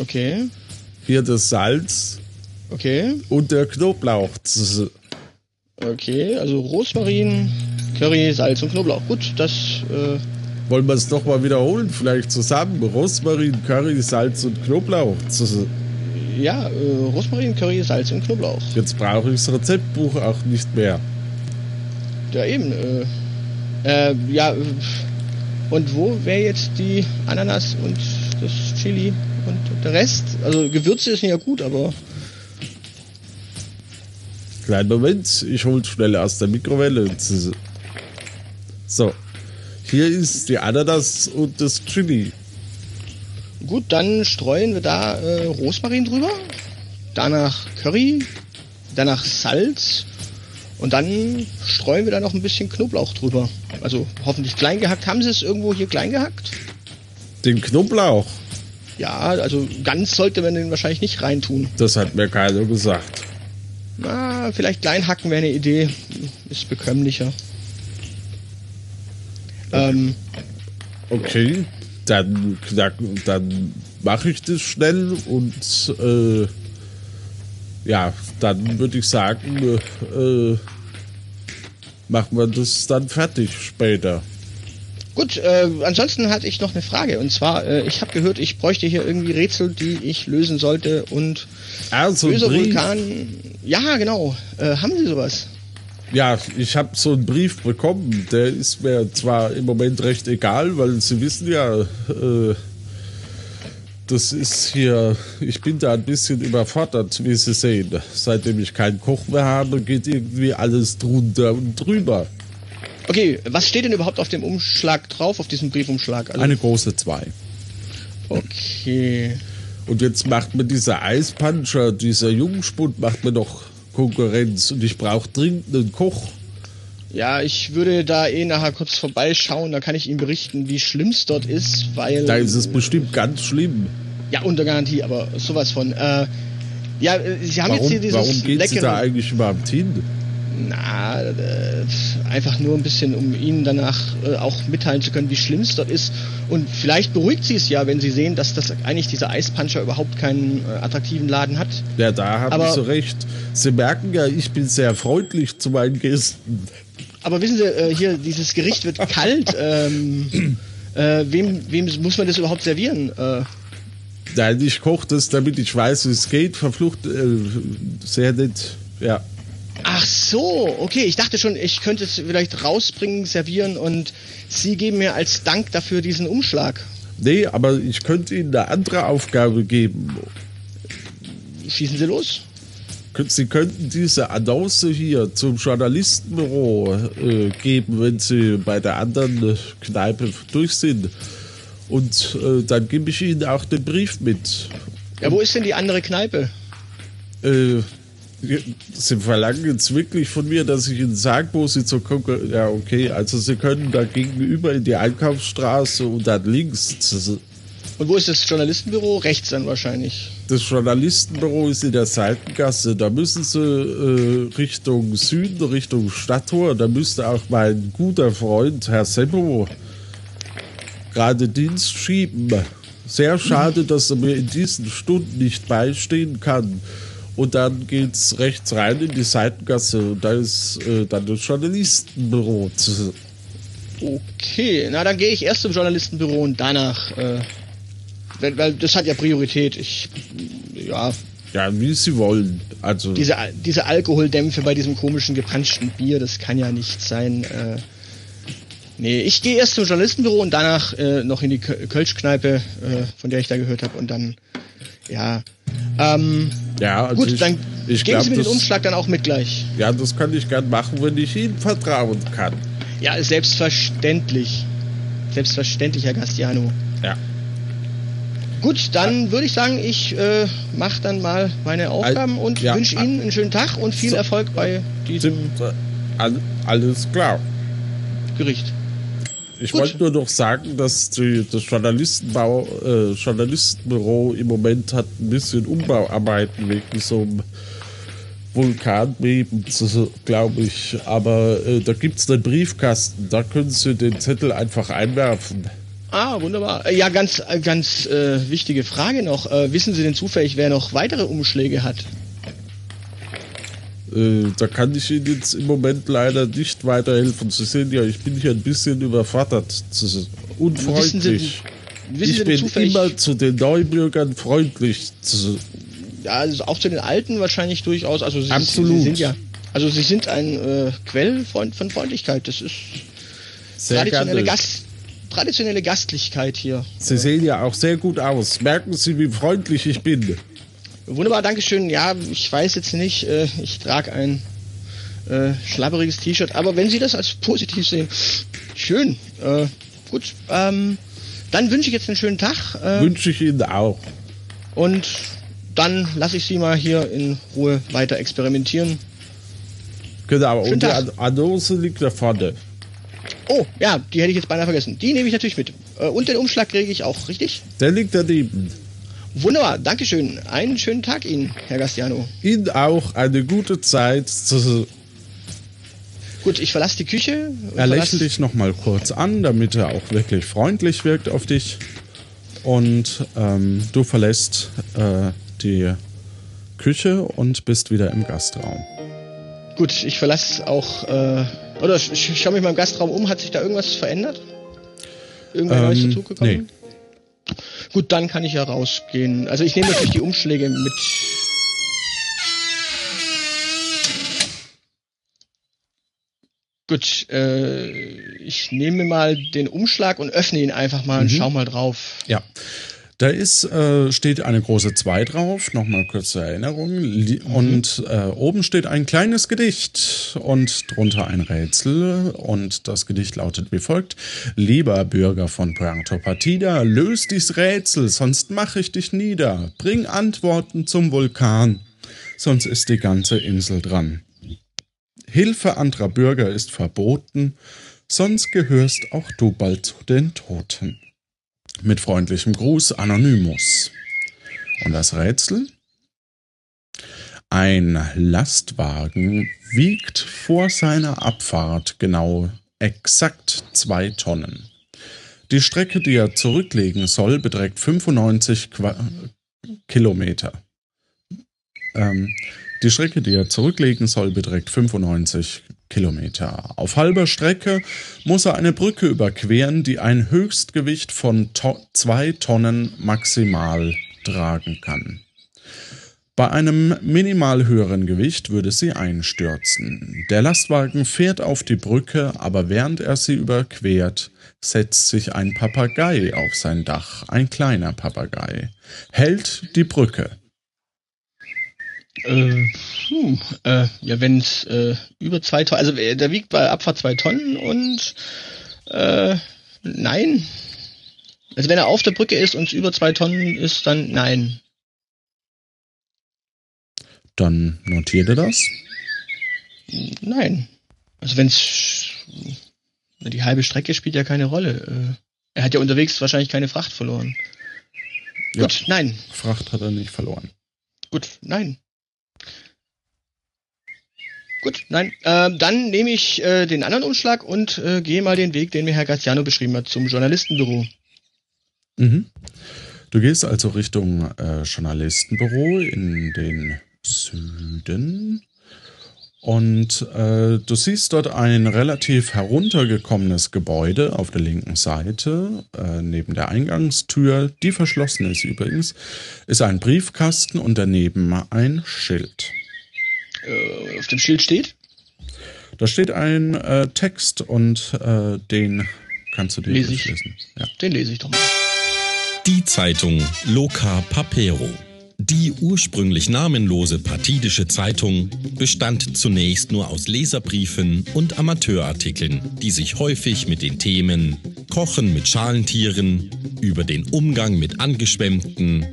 Okay, Hier das Salz okay. und der Knoblauch. Okay, also Rosmarin, Curry, Salz und Knoblauch. Gut, das, äh, Wollen wir es nochmal wiederholen? Vielleicht zusammen. Rosmarin, Curry, Salz und Knoblauch. Ja, äh, Rosmarin, Curry, Salz und Knoblauch. Jetzt brauche ich das Rezeptbuch auch nicht mehr. Ja, eben, äh, äh, ja, und wo wäre jetzt die Ananas und das Chili und der Rest? Also Gewürze sind ja gut, aber Kleinen Moment, ich hole schnell aus der Mikrowelle. So, hier ist die Ananas und das Chili. gut, dann streuen wir da äh, Rosmarin drüber, danach Curry, danach Salz und dann streuen wir da noch ein bisschen Knoblauch drüber. Also hoffentlich klein gehackt. Haben Sie es irgendwo hier klein gehackt? Den Knoblauch, Ja, also ganz sollte man den wahrscheinlich nicht reintun. das hat mir keiner gesagt. Na, vielleicht klein hacken wäre eine Idee. Ist bekömmlicher. Ähm, Okay, dann, dann, dann mache ich das schnell und äh, ja, dann würde ich sagen, äh, machen wir das dann fertig später. Gut, äh, ansonsten hatte ich noch eine Frage. Und zwar, äh, ich habe gehört, ich bräuchte hier irgendwie Rätsel, die ich lösen sollte. Und Also böser. Vulkan. Ja, genau. Äh, haben Sie sowas? Ja, ich habe so einen Brief bekommen. Der ist mir zwar im Moment recht egal, weil Sie wissen ja, äh, das ist hier, ich bin da ein bisschen überfordert, wie Sie sehen. Seitdem ich keinen Koch mehr habe, geht irgendwie alles drunter und drüber. Okay, was steht denn überhaupt auf dem Umschlag drauf, auf diesem Briefumschlag? Also, Eine große Zwei. okay. Und jetzt macht mir dieser Eispuncher, dieser Jungspund, macht mir doch Konkurrenz und ich brauche dringend einen Koch. Ja, ich würde da eh nachher kurz vorbeischauen, da kann ich Ihnen berichten, wie schlimm es dort ist, weil. Da ist es bestimmt ganz schlimm. Ja, unter Garantie, aber sowas von. Äh, ja, äh, Sie haben jetzt Warum, hier dieses warum geht sie da eigentlich überhaupt hin? Na, äh, einfach nur ein bisschen, um Ihnen danach äh, auch mitteilen zu können, wie schlimm es dort ist. Und vielleicht beruhigt Sie es ja, wenn Sie sehen, dass das eigentlich dieser Eispuncher überhaupt keinen äh, attraktiven Laden hat. Ja, da haben Aber- Sie recht. Sie merken ja, ich bin sehr freundlich zu meinen Gästen. Aber wissen Sie, äh, hier, dieses Gericht wird kalt. Ähm, äh, wem, wem muss man das überhaupt servieren? Äh, Nein, ich koche das, damit ich weiß, wie es geht. Verflucht, äh, sehr nett. Ja. Ach so, okay. Ich dachte schon, ich könnte es vielleicht rausbringen, servieren und Sie geben mir als Dank dafür diesen Umschlag. Nee, aber ich könnte Ihnen eine andere Aufgabe geben. Schießen Sie los. Sie könnten diese Annonce hier zum Journalistenbüro äh, geben, wenn Sie bei der anderen äh, Kneipe durch sind. Und äh, dann gebe ich Ihnen auch den Brief mit. Ja, wo ist denn die andere Kneipe? Äh, Sie verlangen jetzt wirklich von mir, dass ich Ihnen sage, wo Sie zur Konkurrenz. Ja, okay, also Sie können da gegenüber in die Einkaufsstraße und dann links. Und wo ist das Journalistenbüro? Rechts dann wahrscheinlich. Das Journalistenbüro ist in der Seitengasse. Da müssen Sie äh, Richtung Süden, Richtung Stadttor. Da müsste auch mein guter Freund, Herr Seppo, gerade Dienst schieben. Sehr schade, dass er mir in diesen Stunden nicht beistehen kann. Und dann geht's rechts rein in die Seitengasse und da ist äh, dann das Journalistenbüro. Okay, na dann gehe ich erst zum Journalistenbüro und danach äh, weil, das hat ja Priorität. Ich, ja, Ja, wie sie wollen. Also, diese, diese Alkoholdämpfe bei diesem komischen gepanschten Bier, das kann ja nicht sein. Äh, nee, ich gehe erst zum Journalistenbüro und danach äh, noch in die Kö- Kölschkneipe, äh, von der ich da gehört habe. Und dann, ja. Ähm, ja, also gut, ich, dann ich geben glaube, Sie mir den das, Umschlag dann auch mit gleich. ja, das kann ich gern machen, wenn ich Ihnen vertrauen kann. Ja, selbstverständlich. Selbstverständlich, Herr Gastiano. Ja. Gut, dann würde ich sagen, ich äh, mache dann mal meine Aufgaben und ja, wünsche. Ihnen einen schönen Tag und viel So. Erfolg bei diesem alles klar. Gericht. Ich wollte nur noch sagen, dass die, das Journalistenbau, äh, Journalistenbüro im Moment hat ein bisschen Umbauarbeiten wegen so einem Vulkanbeben, glaube ich. Aber äh, da gibt es einen Briefkasten, da können Sie den Zettel einfach einwerfen. Ah, wunderbar. Äh, Ja, ganz, äh, ganz äh, wichtige Frage noch. Äh, wissen Sie denn zufällig, wer noch weitere Umschläge hat? Äh, da kann ich Ihnen jetzt im Moment leider nicht weiterhelfen. Sie sehen ja, ich bin hier ein bisschen überfordert. Unfreundlich. Wissen Sie- Wissen ich bin zufällig, immer zu den Neubürgern freundlich. Ja, also auch zu den Alten wahrscheinlich durchaus. Also Sie, Absolut. Sie sind ja, also Sie sind ein äh, Quell von, von Freundlichkeit. Das ist Sehr traditionelle. Gast, traditionelle Gastlichkeit hier. Sie sehen ja auch sehr gut aus. Merken Sie, wie freundlich ich bin. Wunderbar, Dankeschön. Ja, ich weiß jetzt nicht, äh, ich trage ein äh, schlabberiges T-Shirt, aber wenn Sie das als positiv sehen, schön. Äh, gut, ähm, dann wünsche ich jetzt einen schönen Tag äh, Wünsche ich Ihnen auch. und dann lasse ich Sie mal hier in Ruhe weiter experimentieren. Genau, Schönen und die Tag. An- Annonce liegt da vorne. Oh, ja, die hätte ich jetzt beinahe vergessen. Die nehme ich natürlich mit. Äh, und den Umschlag kriege ich auch, richtig? Der liegt daneben. Wunderbar, Dankeschön. Einen schönen Tag Ihnen, Herr Gastiano. Ihnen auch eine gute Zeit. zu- Gut, ich verlasse die Küche. Er lächelt dich nochmal kurz an, damit er auch wirklich freundlich wirkt auf dich. Und ähm, du verlässt äh, die Küche und bist wieder im Gastraum. Gut, ich verlasse auch, äh, oder ich, ich schaue mich mal im Gastraum um. Hat sich da irgendwas verändert? Irgendwer Neues Ähm, dazugekommen? nee. Gut, dann kann ich ja rausgehen. Also ich nehme natürlich die Umschläge mit. Gut, äh, ich nehme mal den Umschlag und öffne ihn einfach mal und Mhm. schau mal drauf. Ja. Da ist, äh, steht eine große 2 drauf, nochmal kurze Erinnerung. Li- Und äh, oben steht ein kleines Gedicht und drunter ein Rätsel. Und das Gedicht lautet wie folgt. Lieber Bürger von Puerto Partida, löst dies Rätsel, sonst mache ich dich nieder. Bring Antworten zum Vulkan, sonst ist die ganze Insel dran. Hilfe anderer Bürger ist verboten, sonst gehörst auch du bald zu den Toten. Mit freundlichem Gruß Anonymous. Und das Rätsel? Ein Lastwagen wiegt vor seiner Abfahrt genau exakt zwei Tonnen. Die Strecke, die er zurücklegen soll, beträgt 95 Qua Kilometer. Ähm, die Strecke, die er zurücklegen soll, beträgt 95 Kilometer. Auf halber Strecke muss er eine Brücke überqueren, die ein Höchstgewicht von to zwei Tonnen maximal tragen kann. Bei einem minimal höheren Gewicht würde sie einstürzen. Der Lastwagen fährt auf die Brücke, aber während er sie überquert, setzt sich ein Papagei auf sein Dach, ein kleiner Papagei, hält die Brücke. Äh, hm, äh, ja, wenn es äh, über zwei Tonnen, also äh, der wiegt bei Abfahrt zwei Tonnen und äh, nein. Also wenn er auf der Brücke ist und es über zwei Tonnen ist, dann nein. Dann notiert er das. Nein. Also wenn's die halbe Strecke spielt ja keine Rolle. Äh, er hat ja unterwegs wahrscheinlich keine Fracht verloren. Ja. Gut, nein. Fracht hat er nicht verloren. Gut, nein. Gut, nein. Ähm, dann nehme ich äh, den anderen Umschlag und äh, gehe mal den Weg, den mir Herr Graziano beschrieben hat, zum Journalistenbüro. Mhm. Du gehst also Richtung äh, Journalistenbüro in den Süden Und äh, du siehst dort ein relativ heruntergekommenes Gebäude auf der linken Seite, äh, neben der Eingangstür, die verschlossen ist übrigens, ist ein Briefkasten und daneben ein Schild. Äh, auf dem Schild steht? Da steht ein äh, Text und äh, den kannst du dir Lese ich. durchlesen. Ja. Den lese ich doch mal. Die Zeitung Loca Papero. Die ursprünglich namenlose partidische Zeitung bestand zunächst nur aus Leserbriefen und Amateurartikeln, die sich häufig mit den Themen Kochen mit Schalentieren, über den Umgang mit Angeschwemmten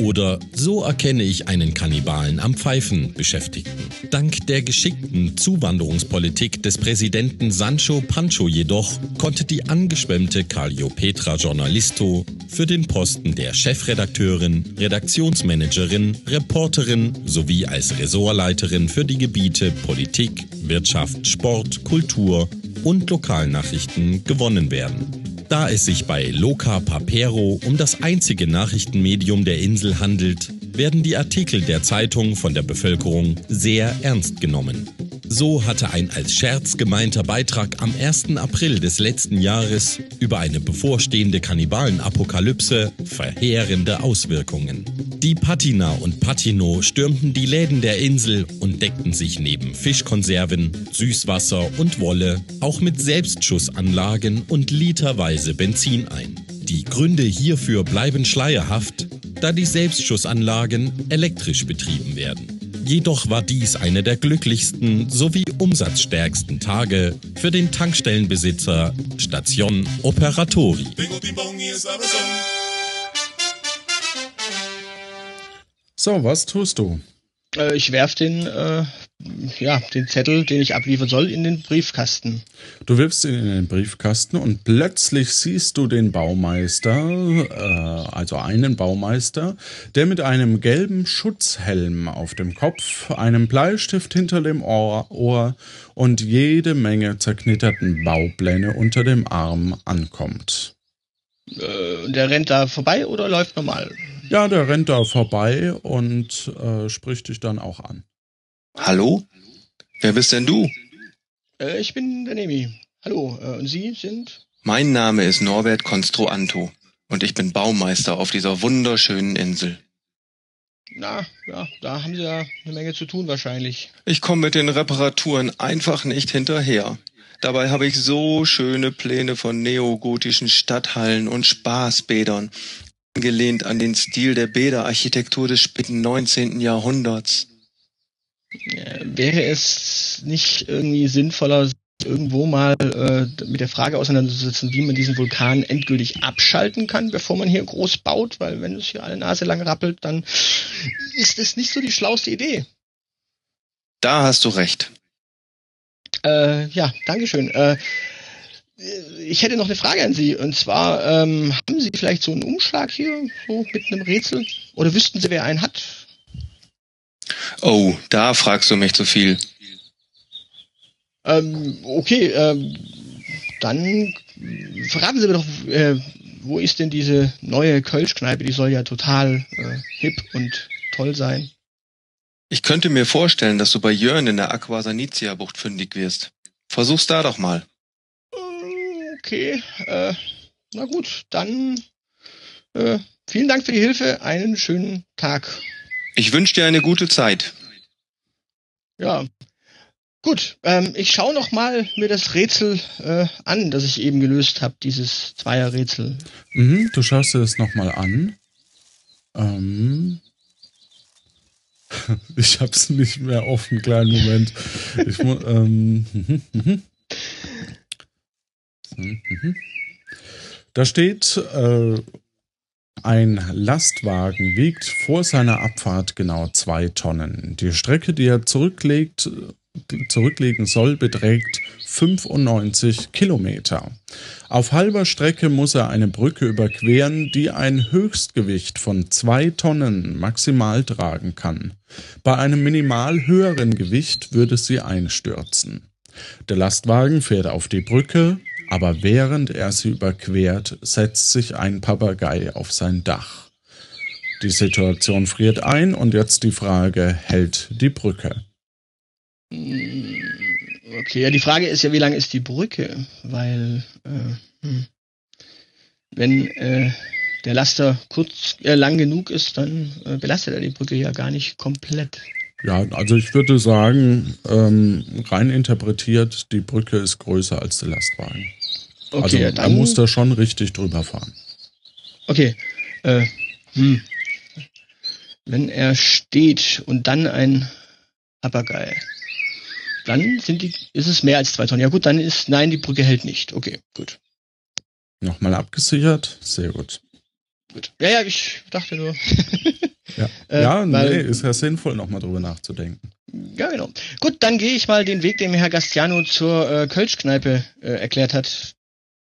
oder So erkenne ich einen Kannibalen am Pfeifen beschäftigten. Dank der geschickten Zuwanderungspolitik des Präsidenten Sancho Pancho jedoch konnte die angeschwemmte Calliopetra Journalisto für den Posten der Chefredakteurin, Redaktionsmanagerin, Reporterin sowie als Ressortleiterin für die Gebiete Politik, Wirtschaft, Sport, Kultur und Lokalnachrichten gewonnen werden. Da es sich bei Loca Papero um das einzige Nachrichtenmedium der Insel handelt, werden die Artikel der Zeitung von der Bevölkerung sehr ernst genommen. So hatte ein als Scherz gemeinter Beitrag am 1. April des letzten Jahres über eine bevorstehende Kannibalenapokalypse verheerende Auswirkungen. Die Patina und Patino stürmten die Läden der Insel und deckten sich neben Fischkonserven, Süßwasser und Wolle auch mit Selbstschussanlagen und literweise Benzin ein. Die Gründe hierfür bleiben schleierhaft, da die Selbstschussanlagen elektrisch betrieben werden. Jedoch war dies einer der glücklichsten sowie umsatzstärksten Tage für den Tankstellenbesitzer Station Operatori. So, was tust du? Äh, ich werf den, äh, ja, den Zettel, den ich abliefern soll, in den Briefkasten. Du wirfst ihn in den Briefkasten und plötzlich siehst du den Baumeister, äh, also einen Baumeister, der mit einem gelben Schutzhelm auf dem Kopf, einem Bleistift hinter dem Ohr, Ohr und jede Menge zerknitterten Baupläne unter dem Arm ankommt. Äh, der rennt da vorbei oder läuft normal? Ja, der rennt da vorbei und äh, spricht dich dann auch an. Hallo? Wer bist denn du? Äh, ich bin der Nemi. Hallo, äh, und Sie sind? Mein Name ist Norbert Construanto und ich bin Baumeister auf dieser wunderschönen Insel. Na, ja, da haben Sie ja eine Menge zu tun wahrscheinlich. Ich komme mit den Reparaturen einfach nicht hinterher. Dabei habe ich so schöne Pläne von neogotischen Stadthallen und Spaßbädern, angelehnt an den Stil der Bäderarchitektur des späten 19. Jahrhunderts. Wäre es nicht irgendwie sinnvoller, irgendwo mal äh, mit der Frage auseinanderzusetzen, wie man diesen Vulkan endgültig abschalten kann, bevor man hier groß baut? Weil wenn es hier alle Nase lang rappelt, dann ist es nicht so die schlauste Idee. Da hast du recht. Äh, ja, Dankeschön. Äh, ich hätte noch eine Frage an Sie. Und zwar, ähm, haben Sie vielleicht so einen Umschlag hier, so mit einem Rätsel? Oder wüssten Sie, wer einen hat? Oh, da fragst du mich zu viel. Ähm, okay, ähm, dann verraten Sie mir doch, äh, wo ist denn diese neue Kölschkneipe? Die soll ja total äh, hip und toll sein. Ich könnte mir vorstellen, dass du bei Jörn in der Aqua Sanitia Bucht fündig wirst. Versuch's da doch mal. Äh, Okay, äh, na gut, dann äh, vielen Dank für die Hilfe. Einen schönen Tag. Ich wünsche dir eine gute Zeit. Ja. Gut, ähm, ich schaue noch mal mir das Rätsel äh, an, das ich eben gelöst habe, dieses Zweierrätsel. Mhm, du schaust dir das nochmal an. Ähm, ich hab's nicht mehr offen, kleinen Moment. Ich ähm, mhm, mhm. Mhm. Da steht, äh, ein Lastwagen wiegt vor seiner Abfahrt genau zwei Tonnen. Die Strecke, die er zurücklegt, zurücklegen soll, beträgt 95 Kilometer. Auf halber Strecke muss er eine Brücke überqueren, die ein Höchstgewicht von zwei Tonnen maximal tragen kann. Bei einem minimal höheren Gewicht würde sie einstürzen. Der Lastwagen fährt auf die Brücke, aber während er sie überquert, setzt sich ein Papagei auf sein Dach. Die Situation friert ein und jetzt die Frage, hält die Brücke? Hm, Okay, ja, die Frage ist ja, wie lang ist die Brücke? Weil, äh, hm. wenn äh, der Laster kurz äh, lang genug ist, dann äh, belastet er die Brücke ja gar nicht komplett. Ja, also ich würde sagen, ähm, rein interpretiert, die Brücke ist größer als der Lastwagen. Okay, also ja, da dann, muss da schon richtig drüber fahren. okay, äh, hm. wenn er steht und dann ein Papagei, dann sind die, ist es mehr als zwei Tonnen. Ja gut, dann ist, nein, die Brücke hält nicht. Okay, gut. Nochmal abgesichert, sehr gut. Gut. Ja, ja, ich dachte nur. Ja, Äh, ja nee, weil- ist ja sinnvoll, nochmal drüber nachzudenken. Ja, genau. Gut, dann gehe ich mal den Weg, den mir Herr Gastiano zur äh, Kölschkneipe äh, erklärt hat.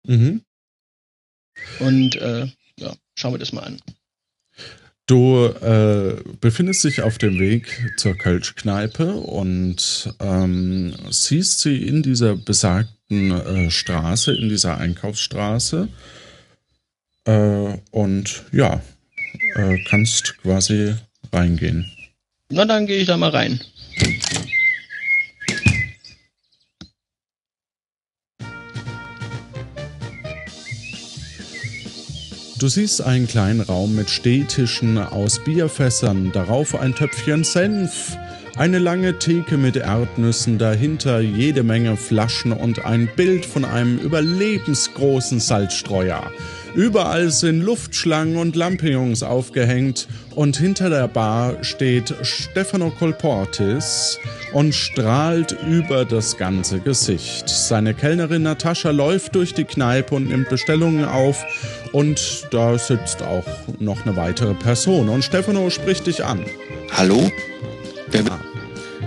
Mhm. Und äh, ja, schauen wir das mal an. Du äh, befindest dich auf dem Weg zur Kölschkneipe und ähm, siehst sie in dieser besagten äh, Straße, in dieser Einkaufsstraße. Äh, und ja, äh, kannst quasi reingehen. Na, dann gehe ich da mal rein. Du siehst einen kleinen Raum mit Stehtischen aus Bierfässern, darauf ein Töpfchen Senf, eine lange Theke mit Erdnüssen, dahinter jede Menge Flaschen und ein Bild von einem überlebensgroßen Salzstreuer. Überall sind Luftschlangen und Lampions aufgehängt und hinter der Bar steht Stefano Colportis und strahlt über das ganze Gesicht. Seine Kellnerin Natascha läuft durch die Kneipe und nimmt Bestellungen auf und da sitzt auch noch eine weitere Person und Stefano spricht dich an. Hallo? Wer Ah,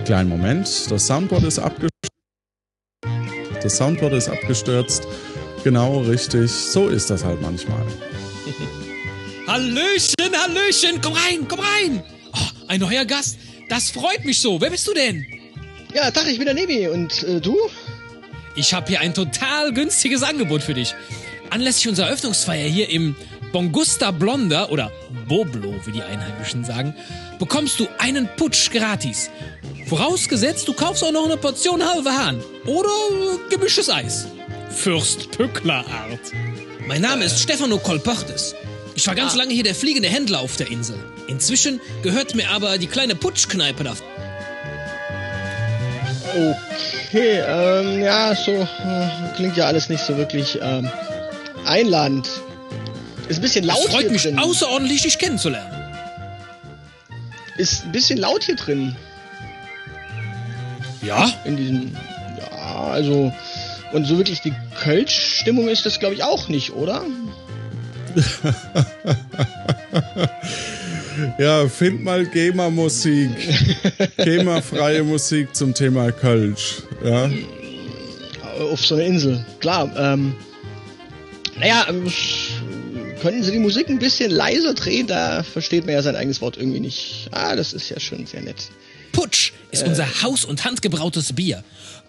kleinen Moment, das Soundboard ist abgestürzt. Das Soundboard ist abgestürzt. Genau richtig, so ist das halt manchmal. Hallöchen, Hallöchen, komm rein, komm rein. Oh, ein neuer Gast, das freut mich so. Wer bist du denn? Ja, Tag, ich bin der Nemi. Und äh, du? Ich habe hier ein total günstiges Angebot für dich. Anlässlich unserer Eröffnungsfeier hier im Bongusta Blonda oder Boblo, wie die Einheimischen sagen, bekommst du einen Putsch gratis. Vorausgesetzt, du kaufst auch noch eine Portion halbe Hahn oder äh, gemischtes Eis. Fürst Pückler Art. Mein Name ist Stefano Kolportes. Ich war ganz lange hier der fliegende Händler auf der Insel. Inzwischen gehört mir aber die kleine Putschkneipe da. Okay, ähm, ja, so äh, klingt ja alles nicht so wirklich ähm, einladend. Ist ein bisschen laut Es freut hier mich drin. außerordentlich, dich kennenzulernen. Ist ein bisschen laut hier drin. Ja? In diesem, ja, also und so wirklich die Kölsch-Stimmung ist das, glaube ich, auch nicht, oder? Ja, find mal GEMA-Musik. GEMA-freie Musik zum Thema Kölsch. Ja. Auf so einer Insel, klar. Ähm, naja, ähm, könnten Sie die Musik ein bisschen leiser drehen? Da versteht man ja sein eigenes Wort irgendwie nicht. Ah, das ist ja schon sehr nett. Putsch ist unser haus- und handgebrautes Bier.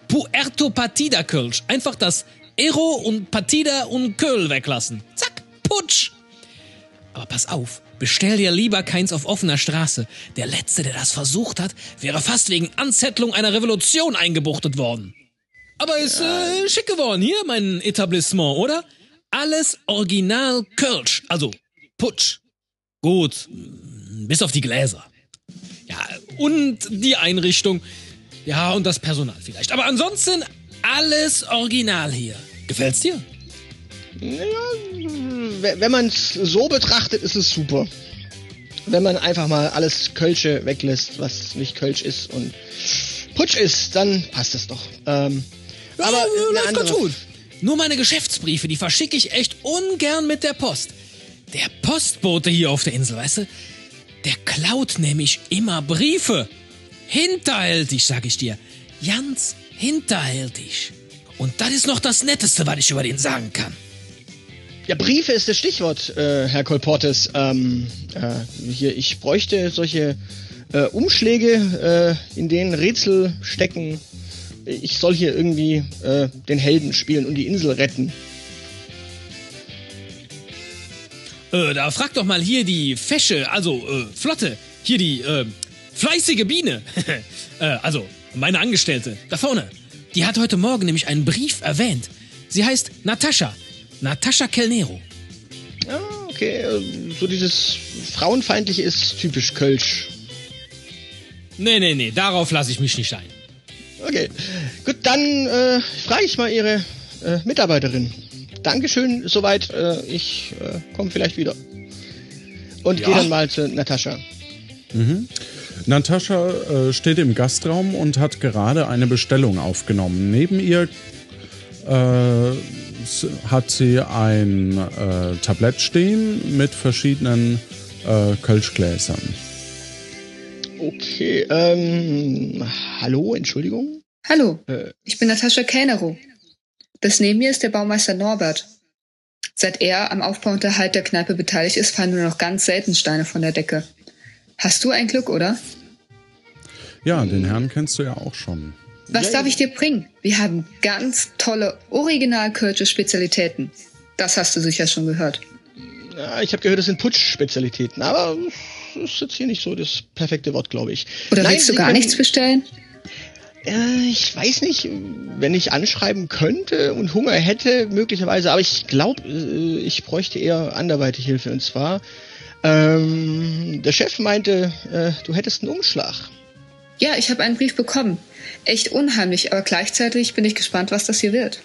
Puerto Partida Kölsch. Einfach das Ero und Partida und Köl weglassen. Zack, Putsch. Aber pass auf, bestell dir lieber keins auf offener Straße. Der Letzte, der das versucht hat, wäre fast wegen Anzettlung einer Revolution eingebuchtet worden. Aber ist äh, schick geworden hier, mein Etablissement, oder? Alles original Kölsch, also Putsch. Gut, bis auf die Gläser. Ja, und die Einrichtung. Ja, und das Personal vielleicht. Aber ansonsten alles original hier. Gefällt's dir? Naja, w- wenn man es so betrachtet, ist es super. Wenn man einfach mal alles Kölsche weglässt, was nicht Kölsch ist und Putsch ist, dann passt es doch. Ähm, Ja, aber läuft andere, ganz gut. Nur meine Geschäftsbriefe, die verschicke ich echt ungern mit der Post. Der Postbote hier auf der Insel, weißt du, der klaut nämlich immer Briefe. Hinterhältig, sag ich dir. Ganz hinterhältig. Und das ist noch das Netteste, was ich über den sagen kann. Ja, Briefe ist das Stichwort, äh, Herr Kolportes. Ähm, äh, hier, ich bräuchte solche äh, Umschläge, äh, in denen Rätsel stecken. Ich soll hier irgendwie äh, den Helden spielen und die Insel retten. Äh, da frag doch mal hier die Fesche, also äh, Flotte. Hier die fleißige Biene. äh, also Meine Angestellte, da vorne. Die hat heute Morgen nämlich einen Brief erwähnt. Sie heißt Natascha. Natascha Kelnero. Ja, okay. äh, So dieses Frauenfeindliche ist typisch Kölsch. Nee, nee, nee, darauf lasse ich mich nicht ein. Okay. Gut, dann äh, frage ich mal Ihre äh, Mitarbeiterin. Dankeschön, soweit. Äh, ich äh, komme vielleicht wieder. Und Ja. gehe dann mal zu Natascha. Mhm. Natascha äh, steht im Gastraum und hat gerade eine Bestellung aufgenommen. Neben ihr äh, hat sie ein äh, Tablett stehen mit verschiedenen äh, Kölschgläsern. Okay, ähm, hallo, Entschuldigung? Hallo, Äh, ich bin Natascha Kellnerow. Das neben mir ist der Baumeister Norbert. Seit er am Aufbau und Erhalt der Kneipe beteiligt ist, fallen nur noch ganz selten Steine von der Decke. Hast du ein Glück, oder? Ja, den Herrn kennst du ja auch schon. Was Ja, darf ich dir bringen? Wir haben ganz tolle original-kölsche Spezialitäten. Das hast du sicher schon gehört. ja, ich habe gehört, das sind Putsch-Spezialitäten, aber das ist jetzt hier nicht so das perfekte Wort, glaube ich. Oder Nein, willst du gar können- nichts bestellen? Äh, ich weiß nicht, wenn ich anschreiben könnte und Hunger hätte, möglicherweise, aber ich glaube, äh, ich bräuchte eher anderweitig Hilfe. Und zwar, ähm, der Chef meinte, äh, du hättest einen Umschlag. Ja, ich habe einen Brief bekommen. Echt unheimlich, aber gleichzeitig bin ich gespannt, was das hier wird.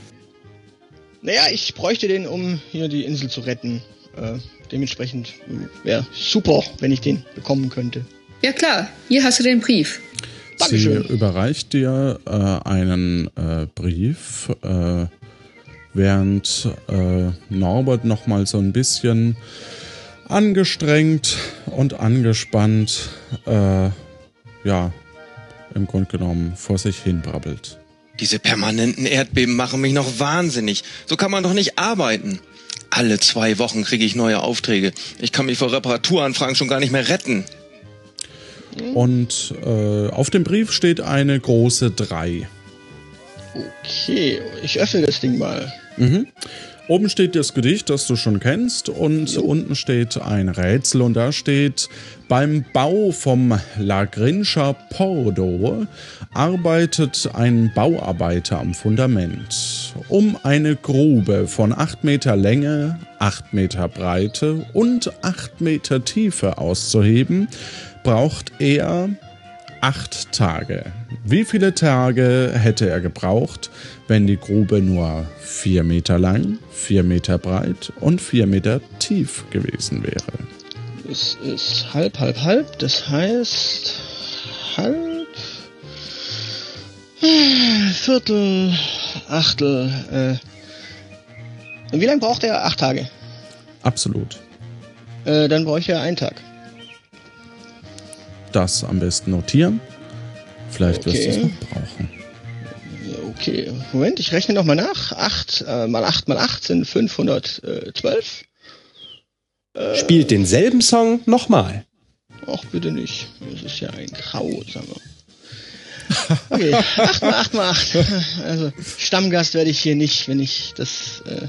Naja, ich bräuchte den, um hier die Insel zu retten. Äh, dementsprechend wäre super, wenn ich den bekommen könnte. Ja klar, hier hast du den Brief. Dankeschön. Sie überreicht dir äh, einen äh, Brief, äh, während äh, Norbert noch mal so ein bisschen angestrengt und angespannt, äh, ja, im Grunde genommen vor sich hin brabbelt. Diese permanenten Erdbeben machen mich noch wahnsinnig. So kann man doch nicht arbeiten. Alle zwei Wochen kriege ich neue Aufträge. Ich kann mich vor Reparaturanfragen schon gar nicht mehr retten. Und äh, auf dem Brief steht eine große 3. Okay, ich öffne das Ding mal. Mhm. Oben steht das Gedicht, das du schon kennst, und unten steht ein Rätsel und da steht, beim Bau vom Lagrinscher Pordo arbeitet ein Bauarbeiter am Fundament. Um eine Grube von 8 Meter Länge, 8 Meter Breite und 8 Meter Tiefe auszuheben, braucht er acht Tage. Wie viele Tage hätte er gebraucht, wenn die Grube nur vier Meter lang, vier Meter breit und vier Meter tief gewesen wäre? Es ist halb, halb, halb. Das heißt halb. Viertel, Achtel. Äh. Wie lange braucht er? Acht Tage. Absolut. Äh, dann brauche ich ja einen Tag. Das am besten notieren. Vielleicht wirst du es Okay. noch brauchen. Okay, Moment, ich rechne nochmal nach. 8 äh, mal 8 mal 8 sind 512. Spielt denselben Song nochmal. Ach, bitte nicht. Das ist ja ein Grausame. Okay, 8 mal 8 mal 8. Also, Stammgast werde ich hier nicht, wenn ich das, äh,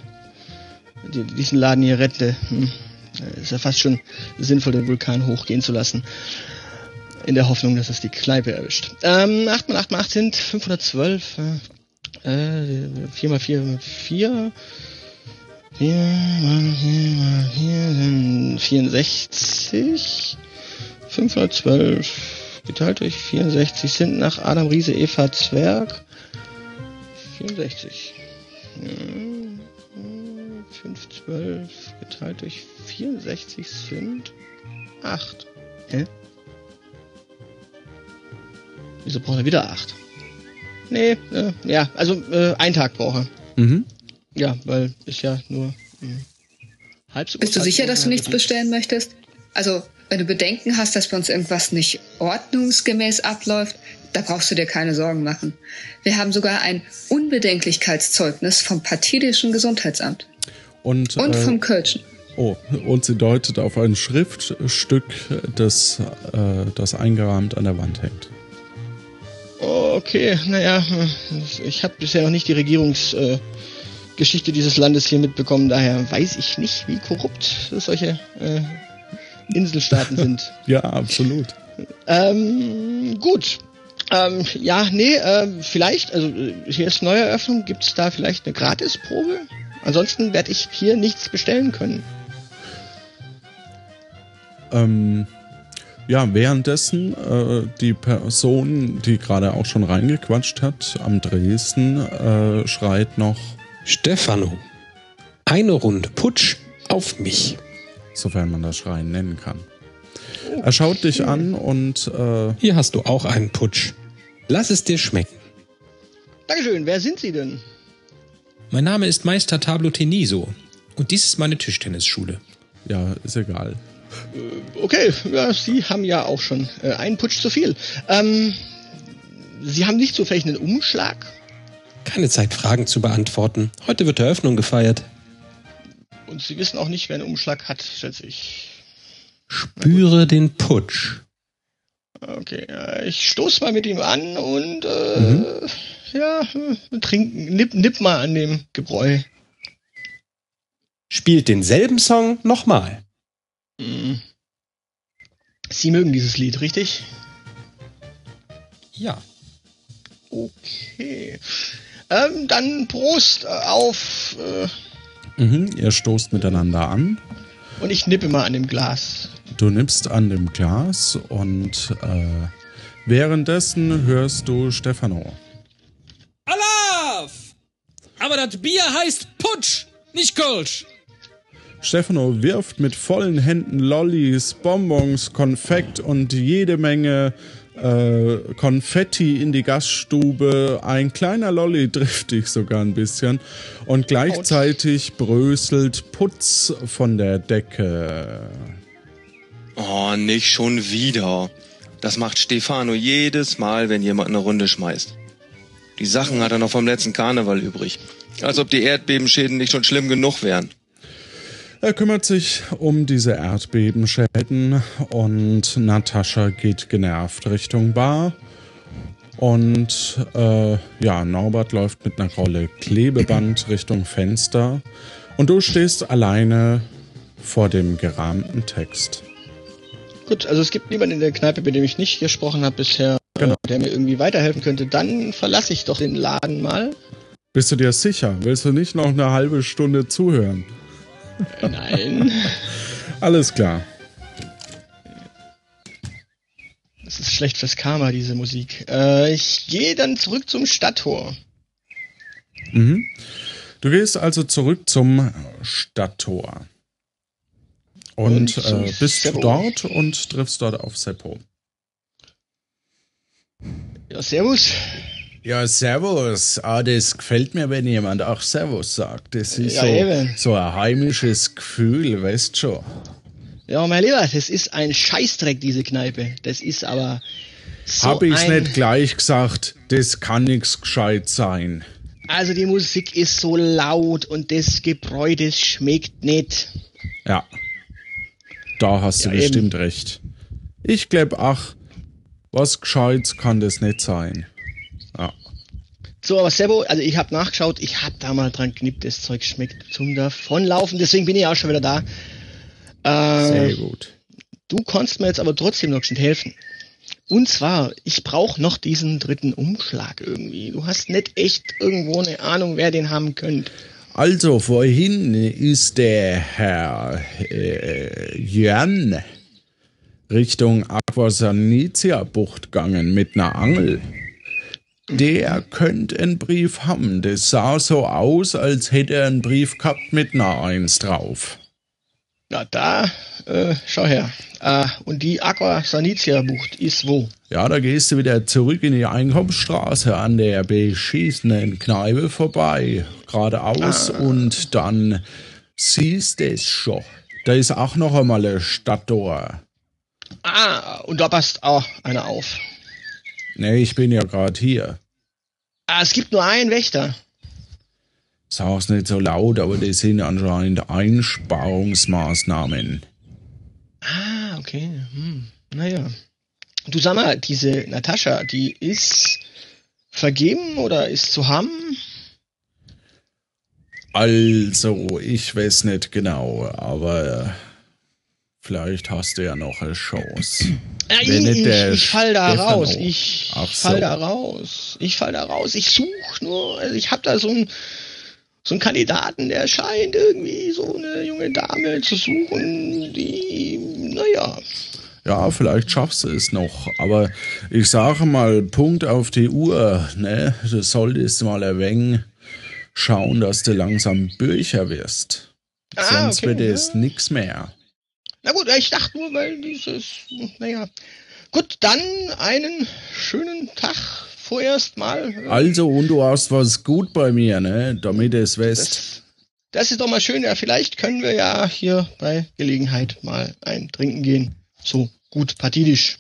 die- diesen Laden hier rette. Hm. Äh, Ist ja fast schon sinnvoll, den Vulkan hochgehen zu lassen. In der Hoffnung, dass es die Kneipe erwischt. Ähm, 8 mal 8 mal 8 sind 512. Äh, äh, 4 mal 4 mal 4. 4 mal 4 mal 4 sind 64. 512 geteilt durch 64 sind nach Adam Riese Eva Zwerg 64. Hm, 512 geteilt durch 64 sind 8. Hä? Wieso braucht er wieder 8? Nee, äh, ja, also äh, ein Tag braucht er. Mhm. Ja, weil ist ja nur hm, halb so Bist du sicher, dass du nichts bestellen möchtest? Also, wenn du Bedenken hast, dass bei uns irgendwas nicht ordnungsgemäß abläuft, da brauchst du dir keine Sorgen machen. Wir haben sogar ein Unbedenklichkeitszeugnis vom partidischen Gesundheitsamt Und, und äh, vom Kölschen. oh, und sie deutet auf ein Schriftstück, das, äh, das eingerahmt an der Wand hängt. Okay, naja, ich habe bisher noch nicht die Regierungsgeschichte äh, dieses Landes hier mitbekommen, daher weiß ich nicht, wie korrupt solche äh, Inselstaaten sind. Ja, absolut. Ähm, gut. Ähm, ja, nee, äh, vielleicht, also hier ist neue Eröffnung, gibt es da vielleicht eine Gratisprobe? Ansonsten werde ich hier nichts bestellen können. Ähm, ja, währenddessen äh, die Person, die gerade auch schon reingequatscht hat, am Dresden, äh, schreit noch Stefano, eine Runde Putsch auf mich. Sofern man das Schreien nennen kann. Er schaut dich an und äh, Hier hast du auch einen Putsch. Lass es dir schmecken. Dankeschön, wer sind Sie denn? Mein Name ist Meister Tablo Teniso und dies ist meine Tischtennisschule. ja, ist egal. Okay, ja, Sie haben ja auch schon äh, einen Putsch zu viel. Ähm, Sie haben nicht zufällig einen Umschlag? Keine Zeit, Fragen zu beantworten. Heute wird Eröffnung gefeiert. Und Sie wissen auch nicht, wer einen Umschlag hat, schätze ich. Spüre den Putsch. Okay, äh, ich stoß mal mit ihm an und äh, ja, äh, trinken, nipp, nipp mal an dem Gebräu. Spielt denselben Song nochmal. Mhm. Sie mögen dieses Lied, richtig? Ja. Okay. Ähm, dann Prost äh, auf. Äh, Mhm, ihr stoßt miteinander an. und ich nippe mal an dem Glas. Du nippst an dem Glas und äh, währenddessen hörst du Stefano. Alaf! Aber das Bier heißt Putsch, nicht Kölsch. Stefano wirft mit vollen Händen Lollis, Bonbons, Konfekt und jede Menge äh, Konfetti in die Gaststube. Ein kleiner Lolli trifft dich sogar ein bisschen. Und gleichzeitig bröselt Putz von der Decke. Oh, nicht schon wieder. Das macht Stefano jedes Mal, wenn jemand eine Runde schmeißt. Die Sachen hat er noch vom letzten Karneval übrig. Als ob die Erdbebenschäden nicht schon schlimm genug wären. Er kümmert sich um diese Erdbebenschäden und Natascha geht genervt Richtung Bar. Und äh, ja, Norbert läuft mit einer Rolle Klebeband Richtung Fenster. Und du stehst alleine vor dem gerahmten Text. Gut, also es gibt niemanden in der Kneipe, mit dem ich nicht gesprochen habe bisher, Genau. äh, der mir irgendwie weiterhelfen könnte. Dann verlasse ich doch den Laden mal. Bist du dir sicher? Willst du nicht noch eine halbe Stunde zuhören? Nein. Alles klar. Das ist schlecht fürs Karma, diese Musik. Äh, ich gehe dann zurück zum Stadttor. Mhm. Du gehst also zurück zum Stadttor. Und, Und äh, bist Seppo. dort und triffst dort auf Seppo. Ja, servus. Ja, Servus. Ah, das gefällt mir, wenn jemand auch Servus sagt. Das ist Ja, so, eben. so ein heimisches Gefühl, weißt schon. Ja, mein Lieber, das ist ein Scheißdreck, diese Kneipe. Das ist aber so Hab ich's nicht gleich gesagt, das kann nix gescheit sein. Also die Musik ist so laut und das Gebräu, das schmeckt nicht. Ja. Da hast du Ja, bestimmt recht. Ich glaub, ach, was Gescheites kann das nicht sein. So, aber Sebo, also ich habe nachgeschaut, ich hab da mal dran knippt, das Zeug schmeckt zum davonlaufen, deswegen bin ich auch schon wieder da. Äh, Sehr gut. Du kannst mir jetzt aber trotzdem noch schnell helfen. Und zwar, ich brauche noch diesen dritten Umschlag irgendwie. Du hast nicht echt irgendwo eine Ahnung, wer den haben könnte. Also, vorhin ist der Herr äh, Jörn Richtung Aquasanitia-Bucht gegangen mit einer Angel. Der könnte einen Brief haben. Das sah so aus, als hätte er einen Brief gehabt mit einer Eins drauf. Na da, äh, schau her. Äh, und die Aqua Sanitia Bucht ist wo? Ja, da gehst du wieder zurück in die Einkaufsstraße an der beschissenen Kneipe vorbei. Geradeaus und dann siehst du es schon. Da ist auch noch einmal ein Stadttor. Ah, und da passt auch einer auf. Nee, ich bin ja gerade hier. Ah, es gibt nur einen Wächter. Sag's nicht so laut, aber das sind anscheinend Einsparungsmaßnahmen. Ah, okay. Hm. Naja. Du sag mal, diese Natascha, die ist vergeben oder ist zu haben? Also, ich weiß nicht genau, aber Vielleicht hast du ja noch eine Chance. Ja, Wenn ich, ich, ich fall da Stefano. raus. Ich Ach fall so. da raus. Ich fall da raus. Ich suche nur, also ich habe da so einen so einen Kandidaten, der scheint irgendwie so eine junge Dame zu suchen, die, naja, Ja, vielleicht schaffst du es noch. Aber ich sage mal, Punkt auf die Uhr. Ne? Du solltest mal wenig schauen, dass du langsam Bücher wirst. Ah, Sonst okay, wird ja. es nix mehr. Na gut, ich dachte nur, weil dieses, naja. Gut, dann einen schönen Tag vorerst mal. Also, und du hast was gut bei mir, ne? Damit es weißt. Das, das ist doch mal schön. Ja, vielleicht können wir ja hier bei Gelegenheit mal ein Trinken gehen. So gut partidisch.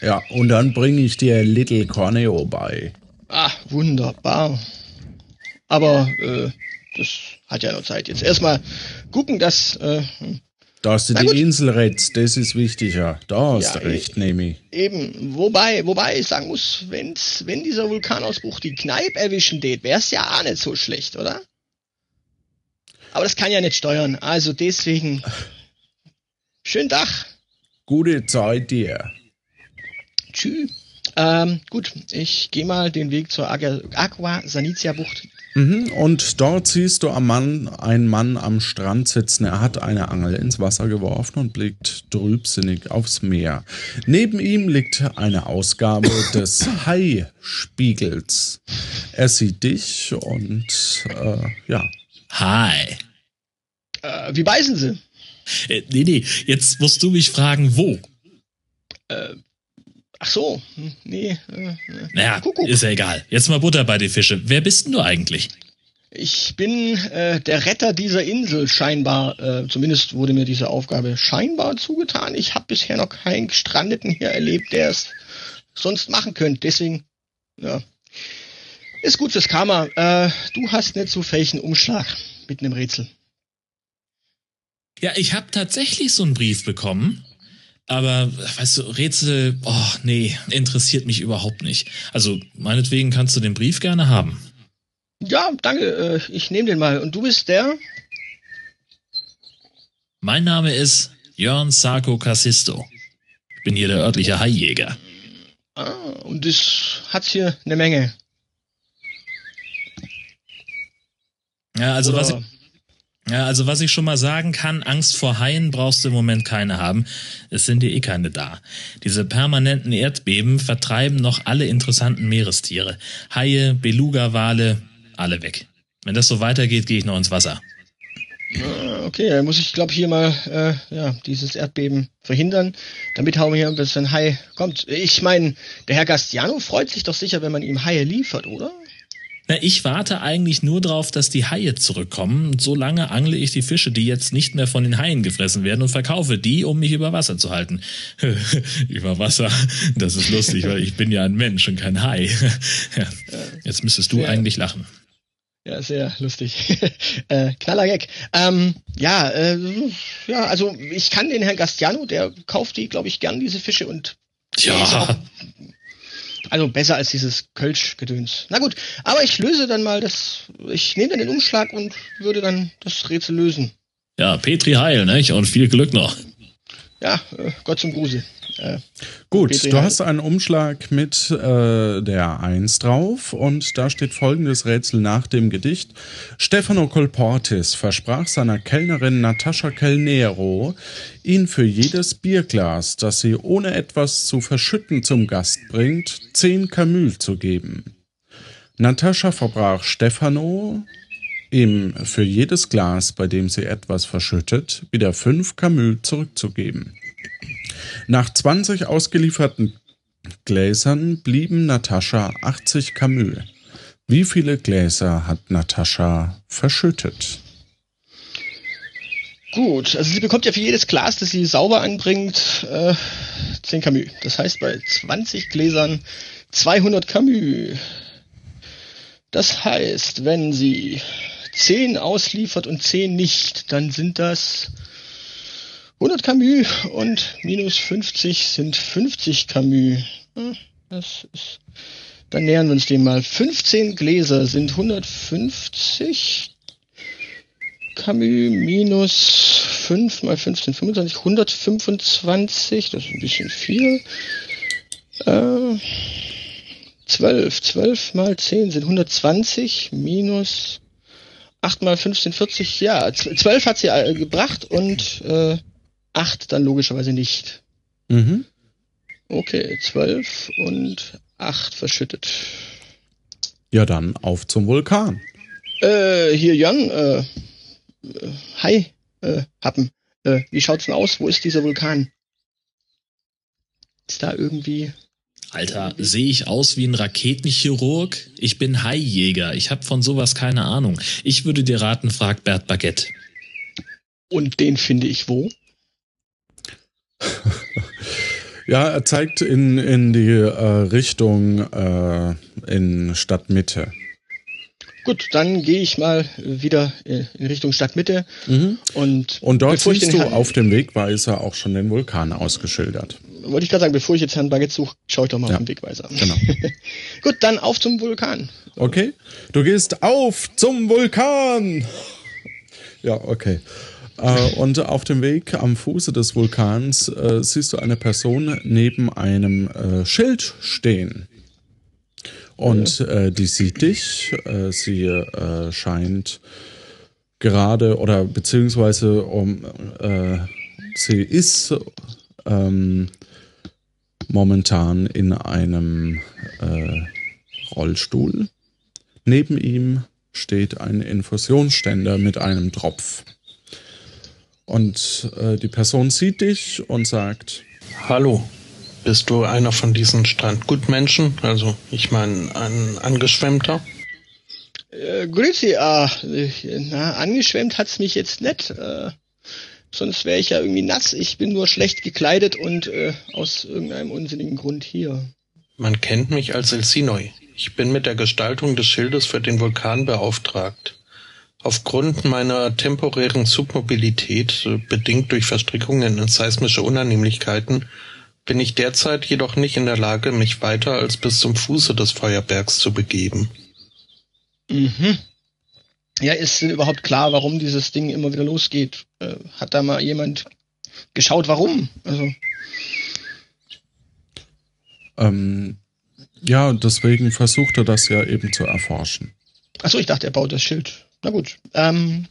Ja, und dann bringe ich dir Little Corneo bei. Ah, wunderbar. Aber äh, das hat ja noch Zeit. Jetzt erstmal gucken, dass äh, Dass du Na die gut. Insel rettest, das ist wichtiger. Da hast Ja, du recht, Nemi. eben, wobei, wobei ich sagen muss, wenn's, wenn dieser Vulkanausbruch die Kneipe erwischen tät, wär's ja auch nicht so schlecht, oder? Aber das kann ja nicht steuern. Also deswegen. Schönen Tag. Gute Zeit dir. Tschüss. Ähm, gut, ich gehe mal den Weg zur Aqua Sanitia Bucht. Mhm, und dort siehst du am Mann, einen Mann am Strand sitzen. Er hat eine Angel ins Wasser geworfen und blickt trübsinnig aufs Meer. Neben ihm liegt eine Ausgabe des Hai-Spiegels. Er sieht dich und äh, ja. Hi. Äh, wie beißen Sie? Äh, nee, nee, jetzt musst du mich fragen, wo. Äh, ach so, nee. Äh. Naja, ist ja egal. Jetzt mal Butter bei die Fische. Wer bist denn du eigentlich? Ich bin äh, der Retter dieser Insel scheinbar. Äh, zumindest wurde mir diese Aufgabe scheinbar zugetan. Ich habe bisher noch keinen Gestrandeten hier erlebt, der es sonst machen könnte. Deswegen, ja, ist gut fürs Karma. Äh, du hast nicht zufällig einen Umschlag mit einem Rätsel. Ja, ich habe tatsächlich so einen Brief bekommen. Aber, weißt du, Rätsel, oh, nee, interessiert mich überhaupt nicht. Also, meinetwegen kannst du den Brief gerne haben. Ja, danke. Äh, ich nehme den mal. Und du bist der? Mein Name ist Jörn Sarko Cassisto. Ich bin hier der örtliche Haijäger. Ah, und das hat hier eine Menge. Ja, also Oder- was ich, ja, also was ich schon mal sagen kann, Angst vor Haien brauchst du im Moment keine haben. Es sind dir eh keine da. Diese permanenten Erdbeben vertreiben noch alle interessanten Meerestiere. Haie, Beluga-Wale, alle weg. Wenn das so weitergeht, gehe ich noch ins Wasser. Ah, Okay, dann muss ich, glaube hier mal äh, ja, dieses Erdbeben verhindern, damit Haume hier ein bisschen Hai kommt. Ich meine, der Herr Gastiano freut sich doch sicher, wenn man ihm Haie liefert, oder? Na, ich warte eigentlich nur drauf, dass die Haie zurückkommen. Und so lange angle ich die Fische, die jetzt nicht mehr von den Haien gefressen werden und verkaufe die, um mich über Wasser zu halten. über Wasser, das ist lustig, weil ich bin ja ein Mensch und kein Hai. ja. Jetzt müsstest du Ja. eigentlich lachen. Ja, sehr lustig. äh, knaller Gag. Ähm, ja, äh, ja, also ich kann den Herrn Gastiano, der kauft die, glaube ich, gern, diese Fische und Ja. Also besser als dieses Kölsch-Gedöns. Na gut, aber ich löse dann mal das. Ich nehme dann den Umschlag und würde dann das Rätsel lösen. Ja, Petri Heil, nicht? Und viel Glück noch. Ja, äh, Gott zum Gruße. Äh, Gut, du hast einen Umschlag mit äh, der Eins drauf und da steht folgendes Rätsel nach dem Gedicht. Stefano Colportis versprach seiner Kellnerin Natascha Kelnero, ihn für jedes Bierglas, das sie ohne etwas zu verschütten zum Gast bringt, zehn Kamül zu geben. Natascha verbrach Stefano, ihm für jedes Glas, bei dem sie etwas verschüttet, wieder fünf Kamül zurückzugeben. Nach 20 ausgelieferten Gläsern blieben Natascha 80 Kamül. Wie viele Gläser hat Natascha verschüttet? gut, also sie bekommt ja für jedes Glas, das sie sauber anbringt, äh, 10 Camus. Das heißt bei 20 Gläsern 200 Camus. Das heißt, wenn sie 10 ausliefert und 10 nicht, dann sind das 100 Camus und minus 50 sind 50 Camus. Hm, Das ist, dann nähern wir uns dem mal. 15 Gläser sind 150 Camus minus 5 mal 15, 25, 125, das ist ein bisschen viel. Äh, 12, 12 mal 10 sind 120 minus 8 mal 15, 40, ja, 12 hat sie äh, gebracht und äh, 8 dann logischerweise nicht. Mhm. Okay, 12 und 8 verschüttet. Ja, dann auf zum Vulkan. Äh, hier Jan, äh, äh, hi, äh, Happen. Äh, wie schaut's denn aus? Wo ist dieser Vulkan? Ist da irgendwie. Alter, sehe ich aus wie ein Raketenchirurg? Ich bin Haijäger. Ich habe von sowas keine Ahnung. Ich würde dir raten, frag Bert Baguette. Und den finde ich wo? ja, er zeigt in, in die äh, Richtung äh, in Stadtmitte. Gut, dann gehe ich mal wieder in Richtung Stadtmitte. Mhm. Und, und dort siehst du auf dem Wegweiser auch schon den Vulkan ausgeschildert. Wollte ich gerade sagen, bevor ich jetzt Herrn Baguette suche, schaue ich doch mal ja. auf den Wegweiser. Genau. Gut, dann auf zum Vulkan. Okay, du gehst auf zum Vulkan. Ja, okay. Äh, und auf dem Weg am Fuße des Vulkans äh, siehst du eine Person neben einem äh, Schild stehen. Und äh, die sieht dich. Äh, sie äh, scheint gerade oder beziehungsweise um, sie ist ähm, momentan in einem äh, Rollstuhl. Neben ihm steht ein Infusionsständer mit einem Tropf. Und äh, die Person sieht dich und sagt: Hallo, bist du einer von diesen Strandgutmenschen? Also, ich meine, ein Angeschwemmter? Äh, grüezi, ah, na, angeschwemmt hat's mich jetzt nicht. Äh, sonst wäre ich ja irgendwie nass. Ich bin nur schlecht gekleidet und äh, aus irgendeinem unsinnigen Grund hier. Man kennt mich als Elsinoi. Ich bin mit der Gestaltung des Schildes für den Vulkan beauftragt. Aufgrund meiner temporären Submobilität, äh, bedingt durch Verstrickungen in seismische Unannehmlichkeiten, bin ich derzeit jedoch nicht in der Lage, mich weiter als bis zum Fuße des Feuerbergs zu begeben. Mhm. Ja, ist überhaupt klar, warum dieses Ding immer wieder losgeht? Äh, hat da mal jemand geschaut, warum? Also. Ähm, ja, deswegen versucht er das ja eben zu erforschen. Achso, ich dachte, er baut das Schild. Na gut. Ähm,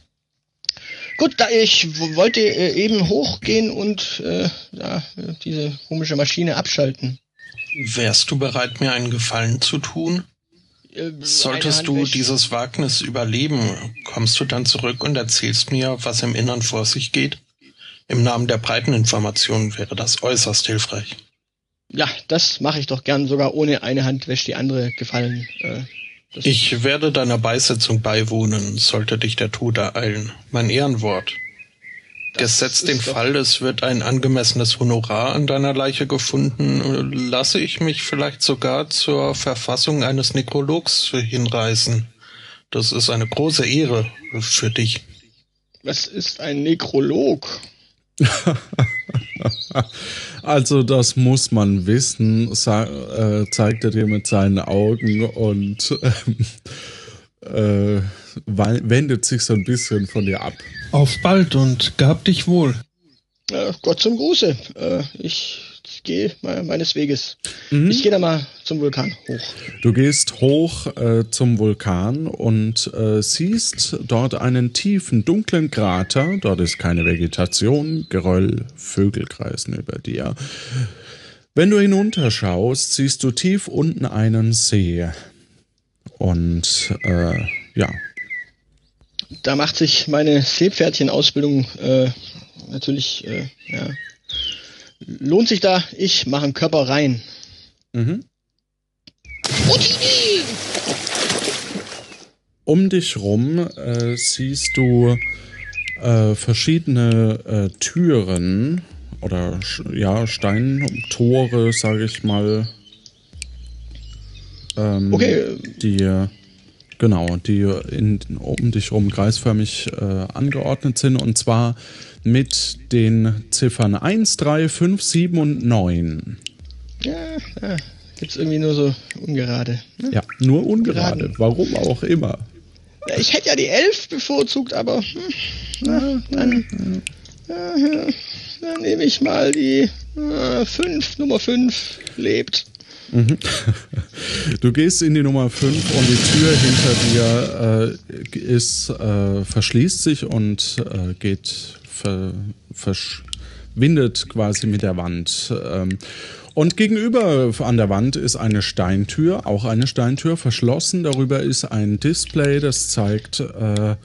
Gut, da ich wollte äh, eben hochgehen und äh, ja, diese komische Maschine abschalten. Wärst du bereit, mir einen Gefallen zu tun? Äh, Solltest du dieses Wagnis überleben, kommst du dann zurück und erzählst mir, was im Innern vor sich geht? Im Namen der breiten Information wäre das äußerst hilfreich. Ja, das mache ich doch gern. Sogar ohne eine Hand wäscht die andere gefallen. Äh, ich werde deiner Beisetzung beiwohnen, sollte dich der Tod ereilen. Mein Ehrenwort. Gesetzt den Fall, es wird ein angemessenes Honorar an deiner Leiche gefunden, lasse ich mich vielleicht sogar zur Verfassung eines Nekrologs hinreißen. Das ist eine große Ehre für dich. Was ist ein Nekrolog? also das muss man wissen, äh, zeigt er dir mit seinen Augen und äh, äh, wendet sich so ein bisschen von dir ab. Auf bald und gab dich wohl. Äh, Gott zum Gruße. Äh, ich gehe meines Weges. Mhm. Ich gehe da mal zum Vulkan hoch. Du gehst hoch äh, zum Vulkan und äh, siehst dort einen tiefen, dunklen Krater. Dort ist keine Vegetation, Geröll, Vögel kreisen über dir. Wenn du hinunterschaust, siehst du tief unten einen See. Und äh, ja. Da macht sich meine Seepferdchen-Ausbildung äh, natürlich äh, ja, lohnt sich da, ich mache einen Körper rein. Mhm. Um dich rum äh, siehst du äh, verschiedene äh, Türen oder ja Steintore, sage ich mal. Ähm, okay. Die genau, die in, um dich rum kreisförmig äh, angeordnet sind und zwar mit den Ziffern 1, 3, 5, 7 und 9. Ja, ja gibt's irgendwie nur so ungerade. Ne? Ja, nur ungerade. Geraden. Warum auch immer. Ja, ich hätte ja die 11 bevorzugt, aber hm, na, dann. Äh, dann nehme ich mal die 5, äh, Nummer 5 lebt. Mhm. Du gehst in die Nummer 5 und die Tür hinter dir äh, ist, äh, verschließt sich und äh, geht, ver, verschwindet quasi mit der Wand. Ähm, und gegenüber an der Wand ist eine Steintür, auch eine Steintür, verschlossen. Darüber ist ein Display, das zeigt äh,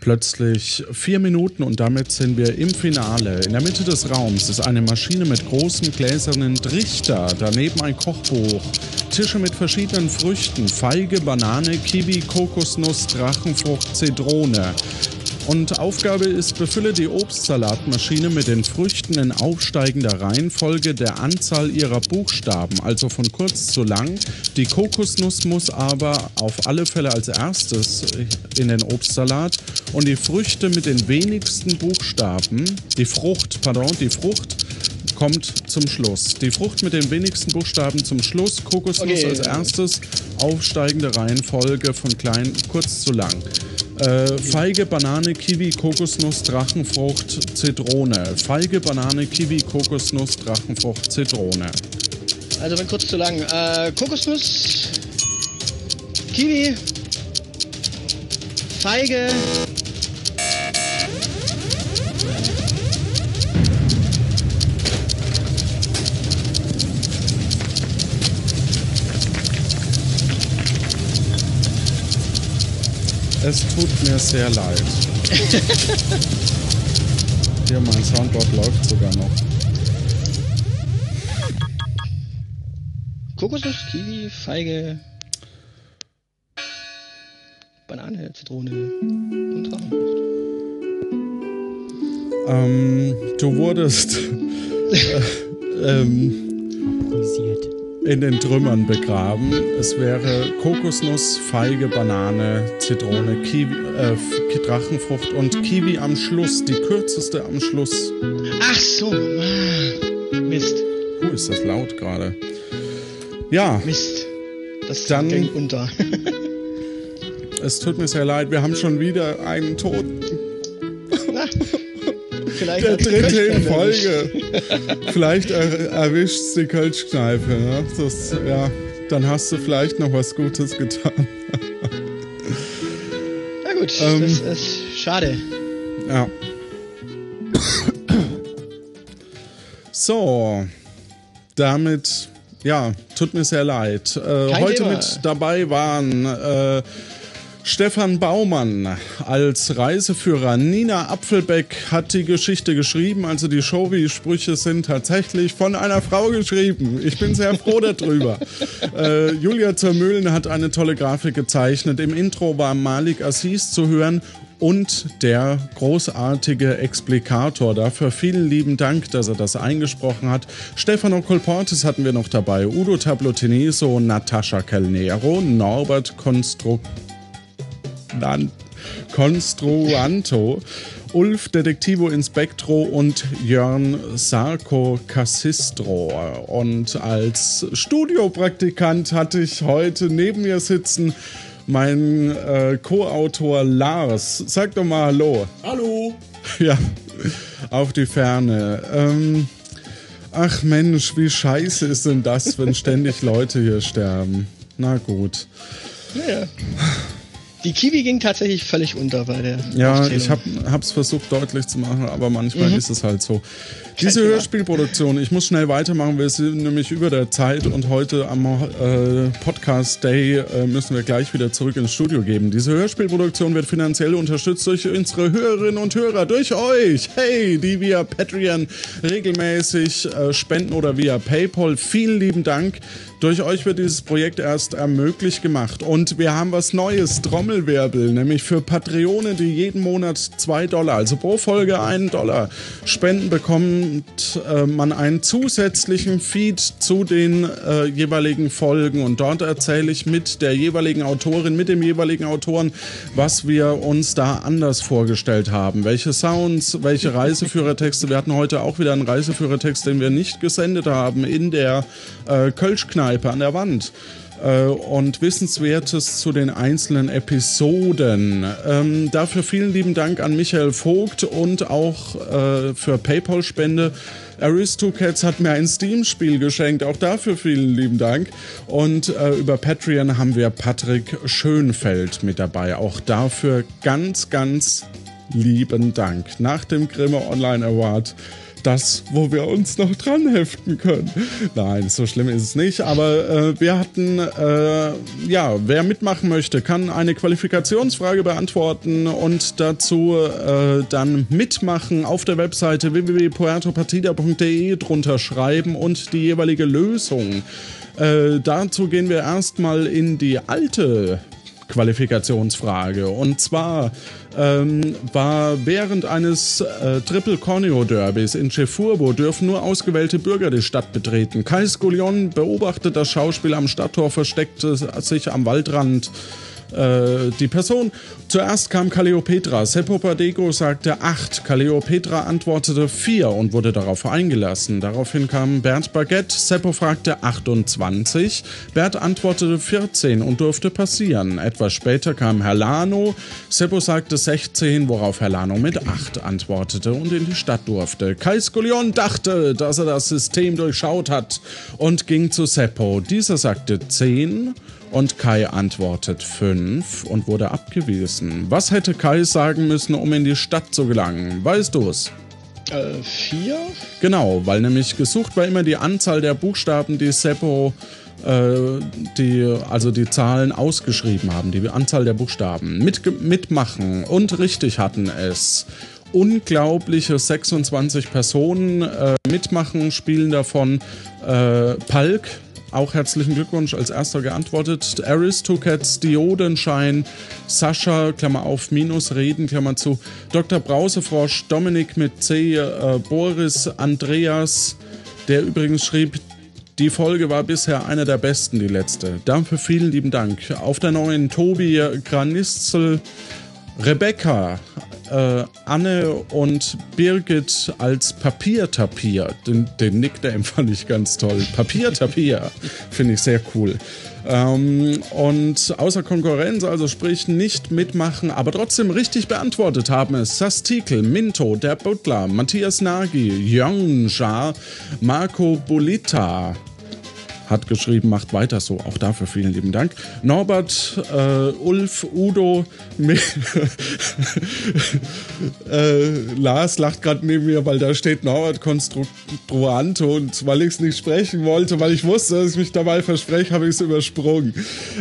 plötzlich vier Minuten und damit sind wir im Finale. In der Mitte des Raums ist eine Maschine mit großen gläsernen Trichter, daneben ein Kochbuch, Tische mit verschiedenen Früchten, Feige, Banane, Kiwi, Kokosnuss, Drachenfrucht, Zitrone. Und Aufgabe ist, befülle die Obstsalatmaschine mit den Früchten in aufsteigender Reihenfolge der Anzahl ihrer Buchstaben, also von kurz zu lang. Die Kokosnuss muss aber auf alle Fälle als erstes in den Obstsalat und die Früchte mit den wenigsten Buchstaben, die Frucht, pardon, die Frucht kommt zum Schluss. Die Frucht mit den wenigsten Buchstaben zum Schluss, Kokosnuss okay. als erstes, aufsteigende Reihenfolge von klein kurz zu lang. Äh, Feige, Banane, Kiwi, Kokosnuss, Drachenfrucht, Zitrone. Feige, Banane, Kiwi, Kokosnuss, Drachenfrucht, Zitrone. Also wenn kurz zu lang. Äh, Kokosnuss, Kiwi, Feige, Es tut mir sehr leid. Hier, mein Soundboard läuft sogar noch. Kokosnuss, Kiwi, Feige, Banane, Zitrone und Drachenfrucht. Ähm, du wurdest äh, ähm, in den Trümmern begraben. Es wäre Kokosnuss, Feige, Banane, Zitrone, Kiwi, äh, Drachenfrucht und Kiwi am Schluss, die kürzeste am Schluss. Ach so, Mist. Puh, ist das laut gerade. Ja. Mist. Das dann ging unter. es tut mir sehr leid, wir haben schon wieder einen Toten. Vielleicht der dritte in Folge. Vielleicht er, erwischt die Kölschkneipe. Ne? Das, ja, dann hast du vielleicht noch was Gutes getan. Na gut, ähm, das ist schade. Ja. So, damit, ja, tut mir sehr leid. Äh, heute Thema. mit dabei waren äh, Stefan Baumann als Reiseführer. Nina Apfelbeck hat die Geschichte geschrieben. Also die Showy-Sprüche sind tatsächlich von einer Frau geschrieben. Ich bin sehr froh darüber. äh, Julia Zermühlen hat eine tolle Grafik gezeichnet. Im Intro war Malik Assis zu hören und der großartige Explikator. Dafür vielen lieben Dank, dass er das eingesprochen hat. Stefano Colportes hatten wir noch dabei, Udo Tabloteniso, Natascha Calnero, Norbert Konstrukt Construanto, Ulf Detektivo Inspectro und Jörn Sarko Cassistro. Und als Studiopraktikant hatte ich heute neben mir sitzen mein äh, Co-Autor Lars. Sag doch mal Hallo. Hallo. Ja, auf die Ferne. Ähm, ach Mensch, wie scheiße ist denn das, wenn ständig Leute hier sterben? Na gut. Ja. Die Kiwi ging tatsächlich völlig unter bei der. Ja, ich habe es versucht deutlich zu machen, aber manchmal mhm. ist es halt so. Diese Hörspielproduktion, ich muss schnell weitermachen, wir sind nämlich über der Zeit und heute am äh, Podcast Day äh, müssen wir gleich wieder zurück ins Studio geben. Diese Hörspielproduktion wird finanziell unterstützt durch unsere Hörerinnen und Hörer, durch euch, hey, die via Patreon regelmäßig äh, spenden oder via PayPal. Vielen lieben Dank. Durch euch wird dieses Projekt erst ermöglicht gemacht. Und wir haben was Neues, Trommelwirbel, nämlich für Patreone, die jeden Monat zwei Dollar, also pro Folge einen Dollar spenden, bekommt äh, man einen zusätzlichen Feed zu den äh, jeweiligen Folgen. Und dort erzähle ich mit der jeweiligen Autorin, mit dem jeweiligen Autoren, was wir uns da anders vorgestellt haben. Welche Sounds, welche Reiseführertexte. Wir hatten heute auch wieder einen Reiseführertext, den wir nicht gesendet haben in der äh, Kölschkneipe Kneipe an der Wand. Äh, und Wissenswertes zu den einzelnen Episoden. Ähm, dafür vielen lieben Dank an Michael Vogt und auch äh, für PayPal-Spende. Aristocats hat mir ein Steam-Spiel geschenkt, auch dafür vielen lieben Dank. Und äh, über Patreon haben wir Patrick Schönfeld mit dabei, auch dafür ganz, ganz lieben Dank. Nach dem Grimme Online Award das, wo wir uns noch dran heften können. Nein, so schlimm ist es nicht. Aber äh, wir hatten, äh, ja, wer mitmachen möchte, kann eine Qualifikationsfrage beantworten und dazu äh, dann mitmachen auf der Webseite www.puertopartida.de drunter schreiben und die jeweilige Lösung. Äh, dazu gehen wir erstmal in die alte Qualifikationsfrage. Und zwar ähm, war während eines äh, Triple Corneo Derbys in Chefurbo dürfen nur ausgewählte Bürger die Stadt betreten. Kai Skolion beobachtet das Schauspiel am Stadttor, versteckte sich am Waldrand äh, die Person. Zuerst kam Calliopetra. Seppo Padego sagte 8. Calliopetra antwortete 4 und wurde darauf eingelassen. Daraufhin kam Bernd Baguette. Seppo fragte 28. Bert antwortete 14 und durfte passieren. Etwas später kam Herr Lano. Seppo sagte 16, worauf Herr Lano mit 8 antwortete und in die Stadt durfte. Kai Skolion dachte, dass er das System durchschaut hat und ging zu Seppo. Dieser sagte 10 und Kai antwortet 5 und wurde abgewiesen. Was hätte Kai sagen müssen, um in die Stadt zu gelangen? Weißt du es? Äh, vier? Genau, weil nämlich gesucht war immer die Anzahl der Buchstaben, die Seppo äh, die, also die Zahlen ausgeschrieben haben, die Anzahl der Buchstaben. Mit, mitmachen und richtig hatten es unglaubliche 26 Personen äh, mitmachen, spielen davon äh, Palk, auch herzlichen Glückwunsch als erster geantwortet. Aristocats, Diodenschein, Sascha, Klammer auf, Minus, Reden, Klammer zu, Dr. Brausefrosch, Dominik mit C, äh, Boris, Andreas, der übrigens schrieb, die Folge war bisher eine der besten, die letzte. Dafür vielen lieben Dank. Auf der neuen Tobi Granistzel, Rebecca, äh, Anne und Birgit als Papiertapier. Den, den Nickname fand ich ganz toll. Papiertapier finde ich sehr cool. Ähm, und außer Konkurrenz, also sprich nicht mitmachen, aber trotzdem richtig beantwortet haben es Sastikel, Minto, der Butler, Matthias Nagy, Yongja, Marco Bolita, hat geschrieben, macht weiter so. Auch dafür vielen lieben Dank. Norbert, äh, Ulf, Udo, äh, Lars lacht gerade neben mir, weil da steht Norbert Konstruanto und weil ich es nicht sprechen wollte, weil ich wusste, dass ich mich dabei verspreche, habe ich es übersprungen.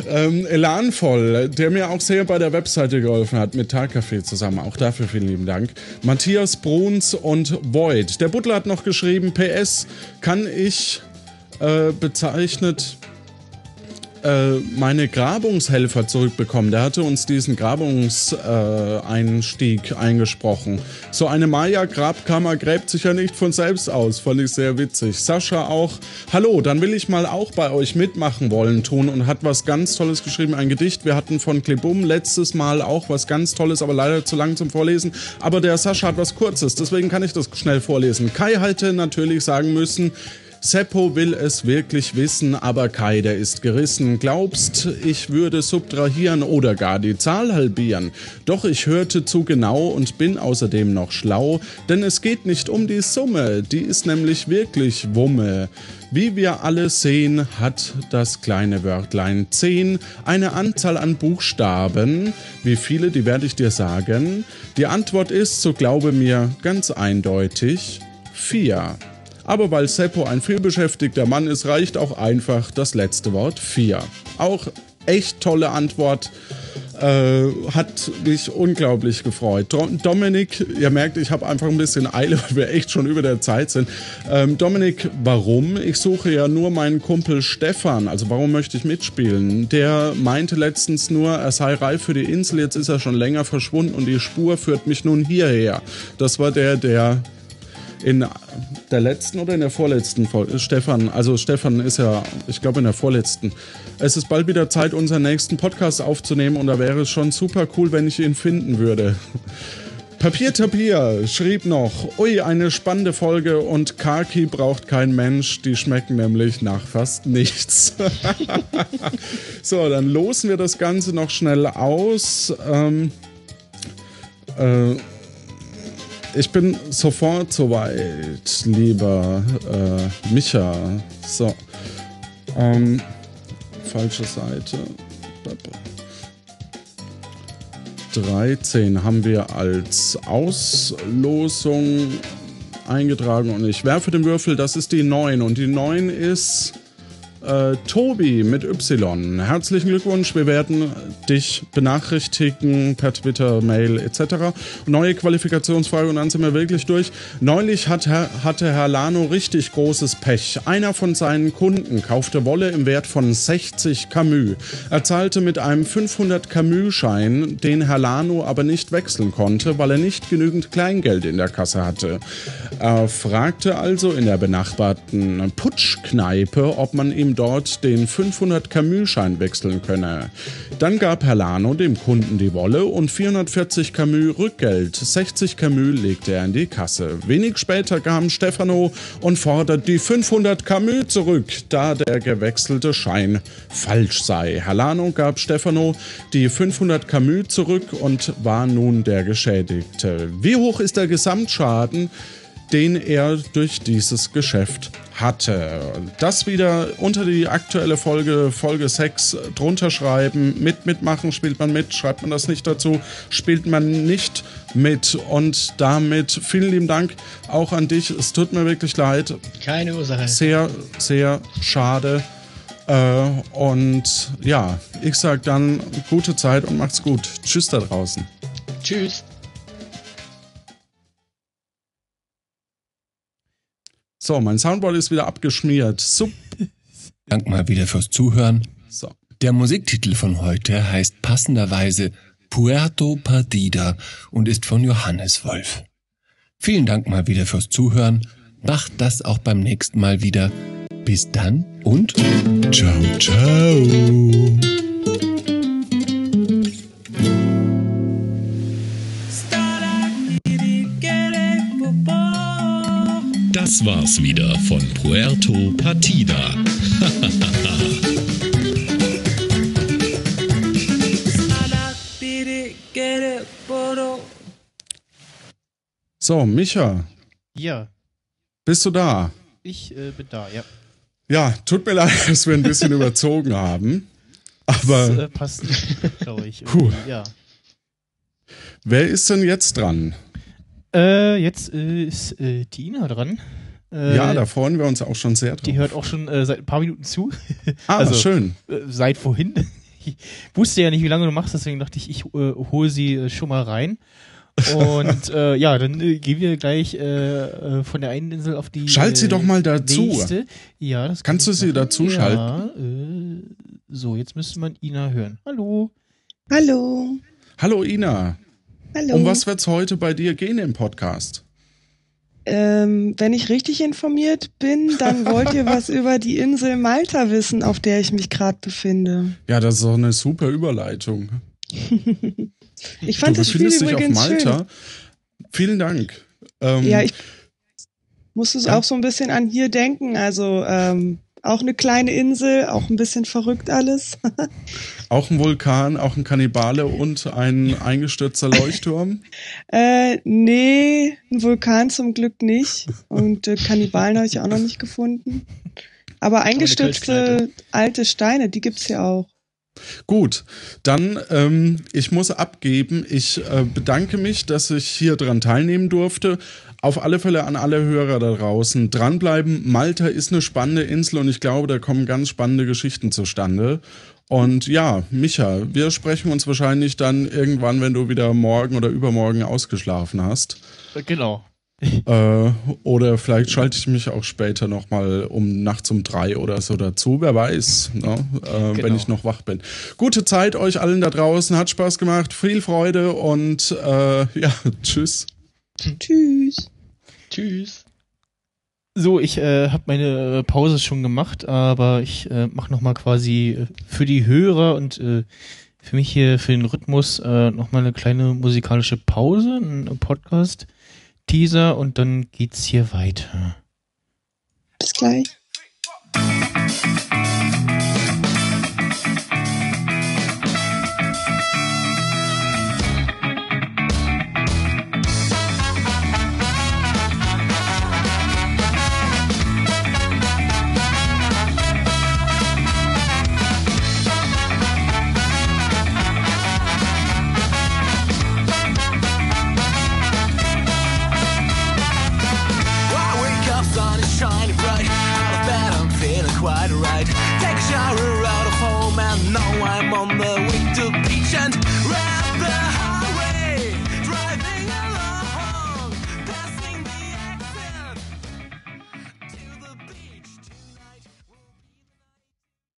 Ähm, Elanvoll, der mir auch sehr bei der Webseite geholfen hat, mit Tagcafé zusammen. Auch dafür vielen lieben Dank. Matthias Bruns und Void. Der Butler hat noch geschrieben, PS, kann ich äh, bezeichnet äh, meine Grabungshelfer zurückbekommen. Der hatte uns diesen Grabungseinstieg eingesprochen. So eine Maya-Grabkammer gräbt sich ja nicht von selbst aus. Fand ich sehr witzig. Sascha auch. Hallo, dann will ich mal auch bei euch mitmachen wollen tun und hat was ganz Tolles geschrieben. Ein Gedicht. Wir hatten von Klebum letztes Mal auch was ganz Tolles, aber leider zu lang zum Vorlesen. Aber der Sascha hat was Kurzes, deswegen kann ich das schnell vorlesen. Kai hätte natürlich sagen müssen, Seppo will es wirklich wissen, aber Kai, der ist gerissen. Glaubst, ich würde subtrahieren oder gar die Zahl halbieren? Doch ich hörte zu genau und bin außerdem noch schlau, denn es geht nicht um die Summe, die ist nämlich wirklich Wumme. Wie wir alle sehen, hat das kleine Wörtlein 10 eine Anzahl an Buchstaben. Wie viele, die werde ich dir sagen. Die Antwort ist, so glaube mir, ganz eindeutig 4. Aber weil Seppo ein vielbeschäftigter Mann ist, reicht auch einfach das letzte Wort 4. Auch echt tolle Antwort. Äh, hat mich unglaublich gefreut. Dominik, ihr merkt, ich habe einfach ein bisschen Eile, weil wir echt schon über der Zeit sind. Ähm, Dominik, warum? Ich suche ja nur meinen Kumpel Stefan. Also warum möchte ich mitspielen? Der meinte letztens nur, er sei reif für die Insel. Jetzt ist er schon länger verschwunden und die Spur führt mich nun hierher. Das war der, der in der letzten oder in der vorletzten Folge? Stefan, also Stefan ist ja, ich glaube in der vorletzten. Es ist bald wieder Zeit, unseren nächsten Podcast aufzunehmen und da wäre es schon super cool, wenn ich ihn finden würde. Papier Tapier schrieb noch, ui, eine spannende Folge und Kaki braucht kein Mensch, die schmecken nämlich nach fast nichts. so, dann losen wir das Ganze noch schnell aus. Ähm, äh, ich bin sofort soweit, lieber äh, Micha. So. Ähm, falsche Seite. 13 haben wir als Auslosung eingetragen und ich werfe den Würfel, das ist die 9 und die 9 ist äh, Tobi mit Y. Herzlichen Glückwunsch. Wir werden dich benachrichtigen per Twitter, Mail etc. Neue Qualifikationsfrage und dann sind wir wirklich durch. Neulich hat hatte Herr Lano richtig großes Pech. Einer von seinen Kunden kaufte Wolle im Wert von 60 Camus. Er zahlte mit einem 500 Camus-Schein, den Herr Lano aber nicht wechseln konnte, weil er nicht genügend Kleingeld in der Kasse hatte. Er fragte also in der benachbarten Putschkneipe, ob man ihm dort den 500 Camus-Schein wechseln könne. Dann gab Herr Lano dem Kunden die Wolle und 440 Camus Rückgeld. 60 Camus legte er in die Kasse. Wenig später kam Stefano und fordert die 500 Camus zurück, da der gewechselte Schein falsch sei. Herr Lano gab Stefano die 500 Camus zurück und war nun der Geschädigte. Wie hoch ist der Gesamtschaden? Den er durch dieses Geschäft hatte. Das wieder unter die aktuelle Folge, Folge 6 drunter schreiben. Mit mitmachen, spielt man mit, schreibt man das nicht dazu, spielt man nicht mit. Und damit vielen lieben Dank auch an dich. Es tut mir wirklich leid. Keine Ursache. Sehr, sehr schade. Äh, und ja, ich sag dann gute Zeit und macht's gut. Tschüss da draußen. Tschüss. So, mein Soundboard ist wieder abgeschmiert. Sup. Dank mal wieder fürs Zuhören. So. Der Musiktitel von heute heißt passenderweise Puerto Partida und ist von Johannes Wolf. Vielen Dank mal wieder fürs Zuhören. Macht das auch beim nächsten Mal wieder. Bis dann und ciao, ciao. Das war's wieder von Puerto Partida. so, Micha. Ja. Bist du da? Ich äh, bin da, ja. Ja, tut mir leid, dass wir ein bisschen überzogen haben. Aber. Das äh, passt, glaube ich. Puh. Ja. Wer ist denn jetzt dran? Äh, jetzt äh, ist äh, Tina dran. Äh, ja, da freuen wir uns auch schon sehr drauf. Die hört auch schon äh, seit ein paar Minuten zu. Ah, also, schön. Äh, seit vorhin. Ich wusste ja nicht, wie lange du machst, deswegen dachte ich, ich äh, hole sie äh, schon mal rein. Und äh, ja, dann äh, gehen wir gleich äh, äh, von der einen Insel auf die. Schalt sie doch mal dazu. Nächste. Ja, das Kannst du sie dazu ja, schalten? Äh, so, jetzt müsste man Ina hören. Hallo. Hallo. Hallo Ina. Hallo. Um was wird's heute bei dir gehen im Podcast? Ähm, wenn ich richtig informiert bin, dann wollt ihr was über die Insel Malta wissen, auf der ich mich gerade befinde. Ja, das ist doch eine super Überleitung. ich fand du das Spiel befindest dich auf übrigens Malta. schön. Vielen Dank. Ähm, Ja, ich musste Ja. auch so ein bisschen an hier denken. Also ähm, auch eine kleine Insel, auch ein bisschen verrückt alles. Auch ein Vulkan, auch ein Kannibale und ein eingestürzter Leuchtturm. äh, nee, ein Vulkan zum Glück nicht. Und äh, Kannibalen habe ich auch noch nicht gefunden. Aber eingestürzte alte Steine, die gibt's ja auch. Gut, dann ähm, ich muss abgeben. Ich äh, bedanke mich, dass ich hier dran teilnehmen durfte. Auf alle Fälle an alle Hörer da draußen dranbleiben. Malta ist eine spannende Insel und ich glaube, da kommen ganz spannende Geschichten zustande. Und ja, Micha, wir sprechen uns wahrscheinlich dann irgendwann, wenn du wieder morgen oder übermorgen ausgeschlafen hast. Äh, Genau. Äh, oder vielleicht schalte ich mich auch später nochmal um nachts um drei oder so dazu. Wer weiß, ne? äh, wenn ich noch wach bin. Gute Zeit euch allen da draußen. Hat Spaß gemacht. Viel Freude und äh, ja, tschüss. Tschüss. Tschüss. So, ich äh, habe meine äh, Pause schon gemacht, aber ich äh, mache nochmal quasi äh, für die Hörer und äh, für mich hier für den Rhythmus äh, nochmal eine kleine musikalische Pause, ein Podcast-Teaser und dann geht's hier weiter. Bis gleich.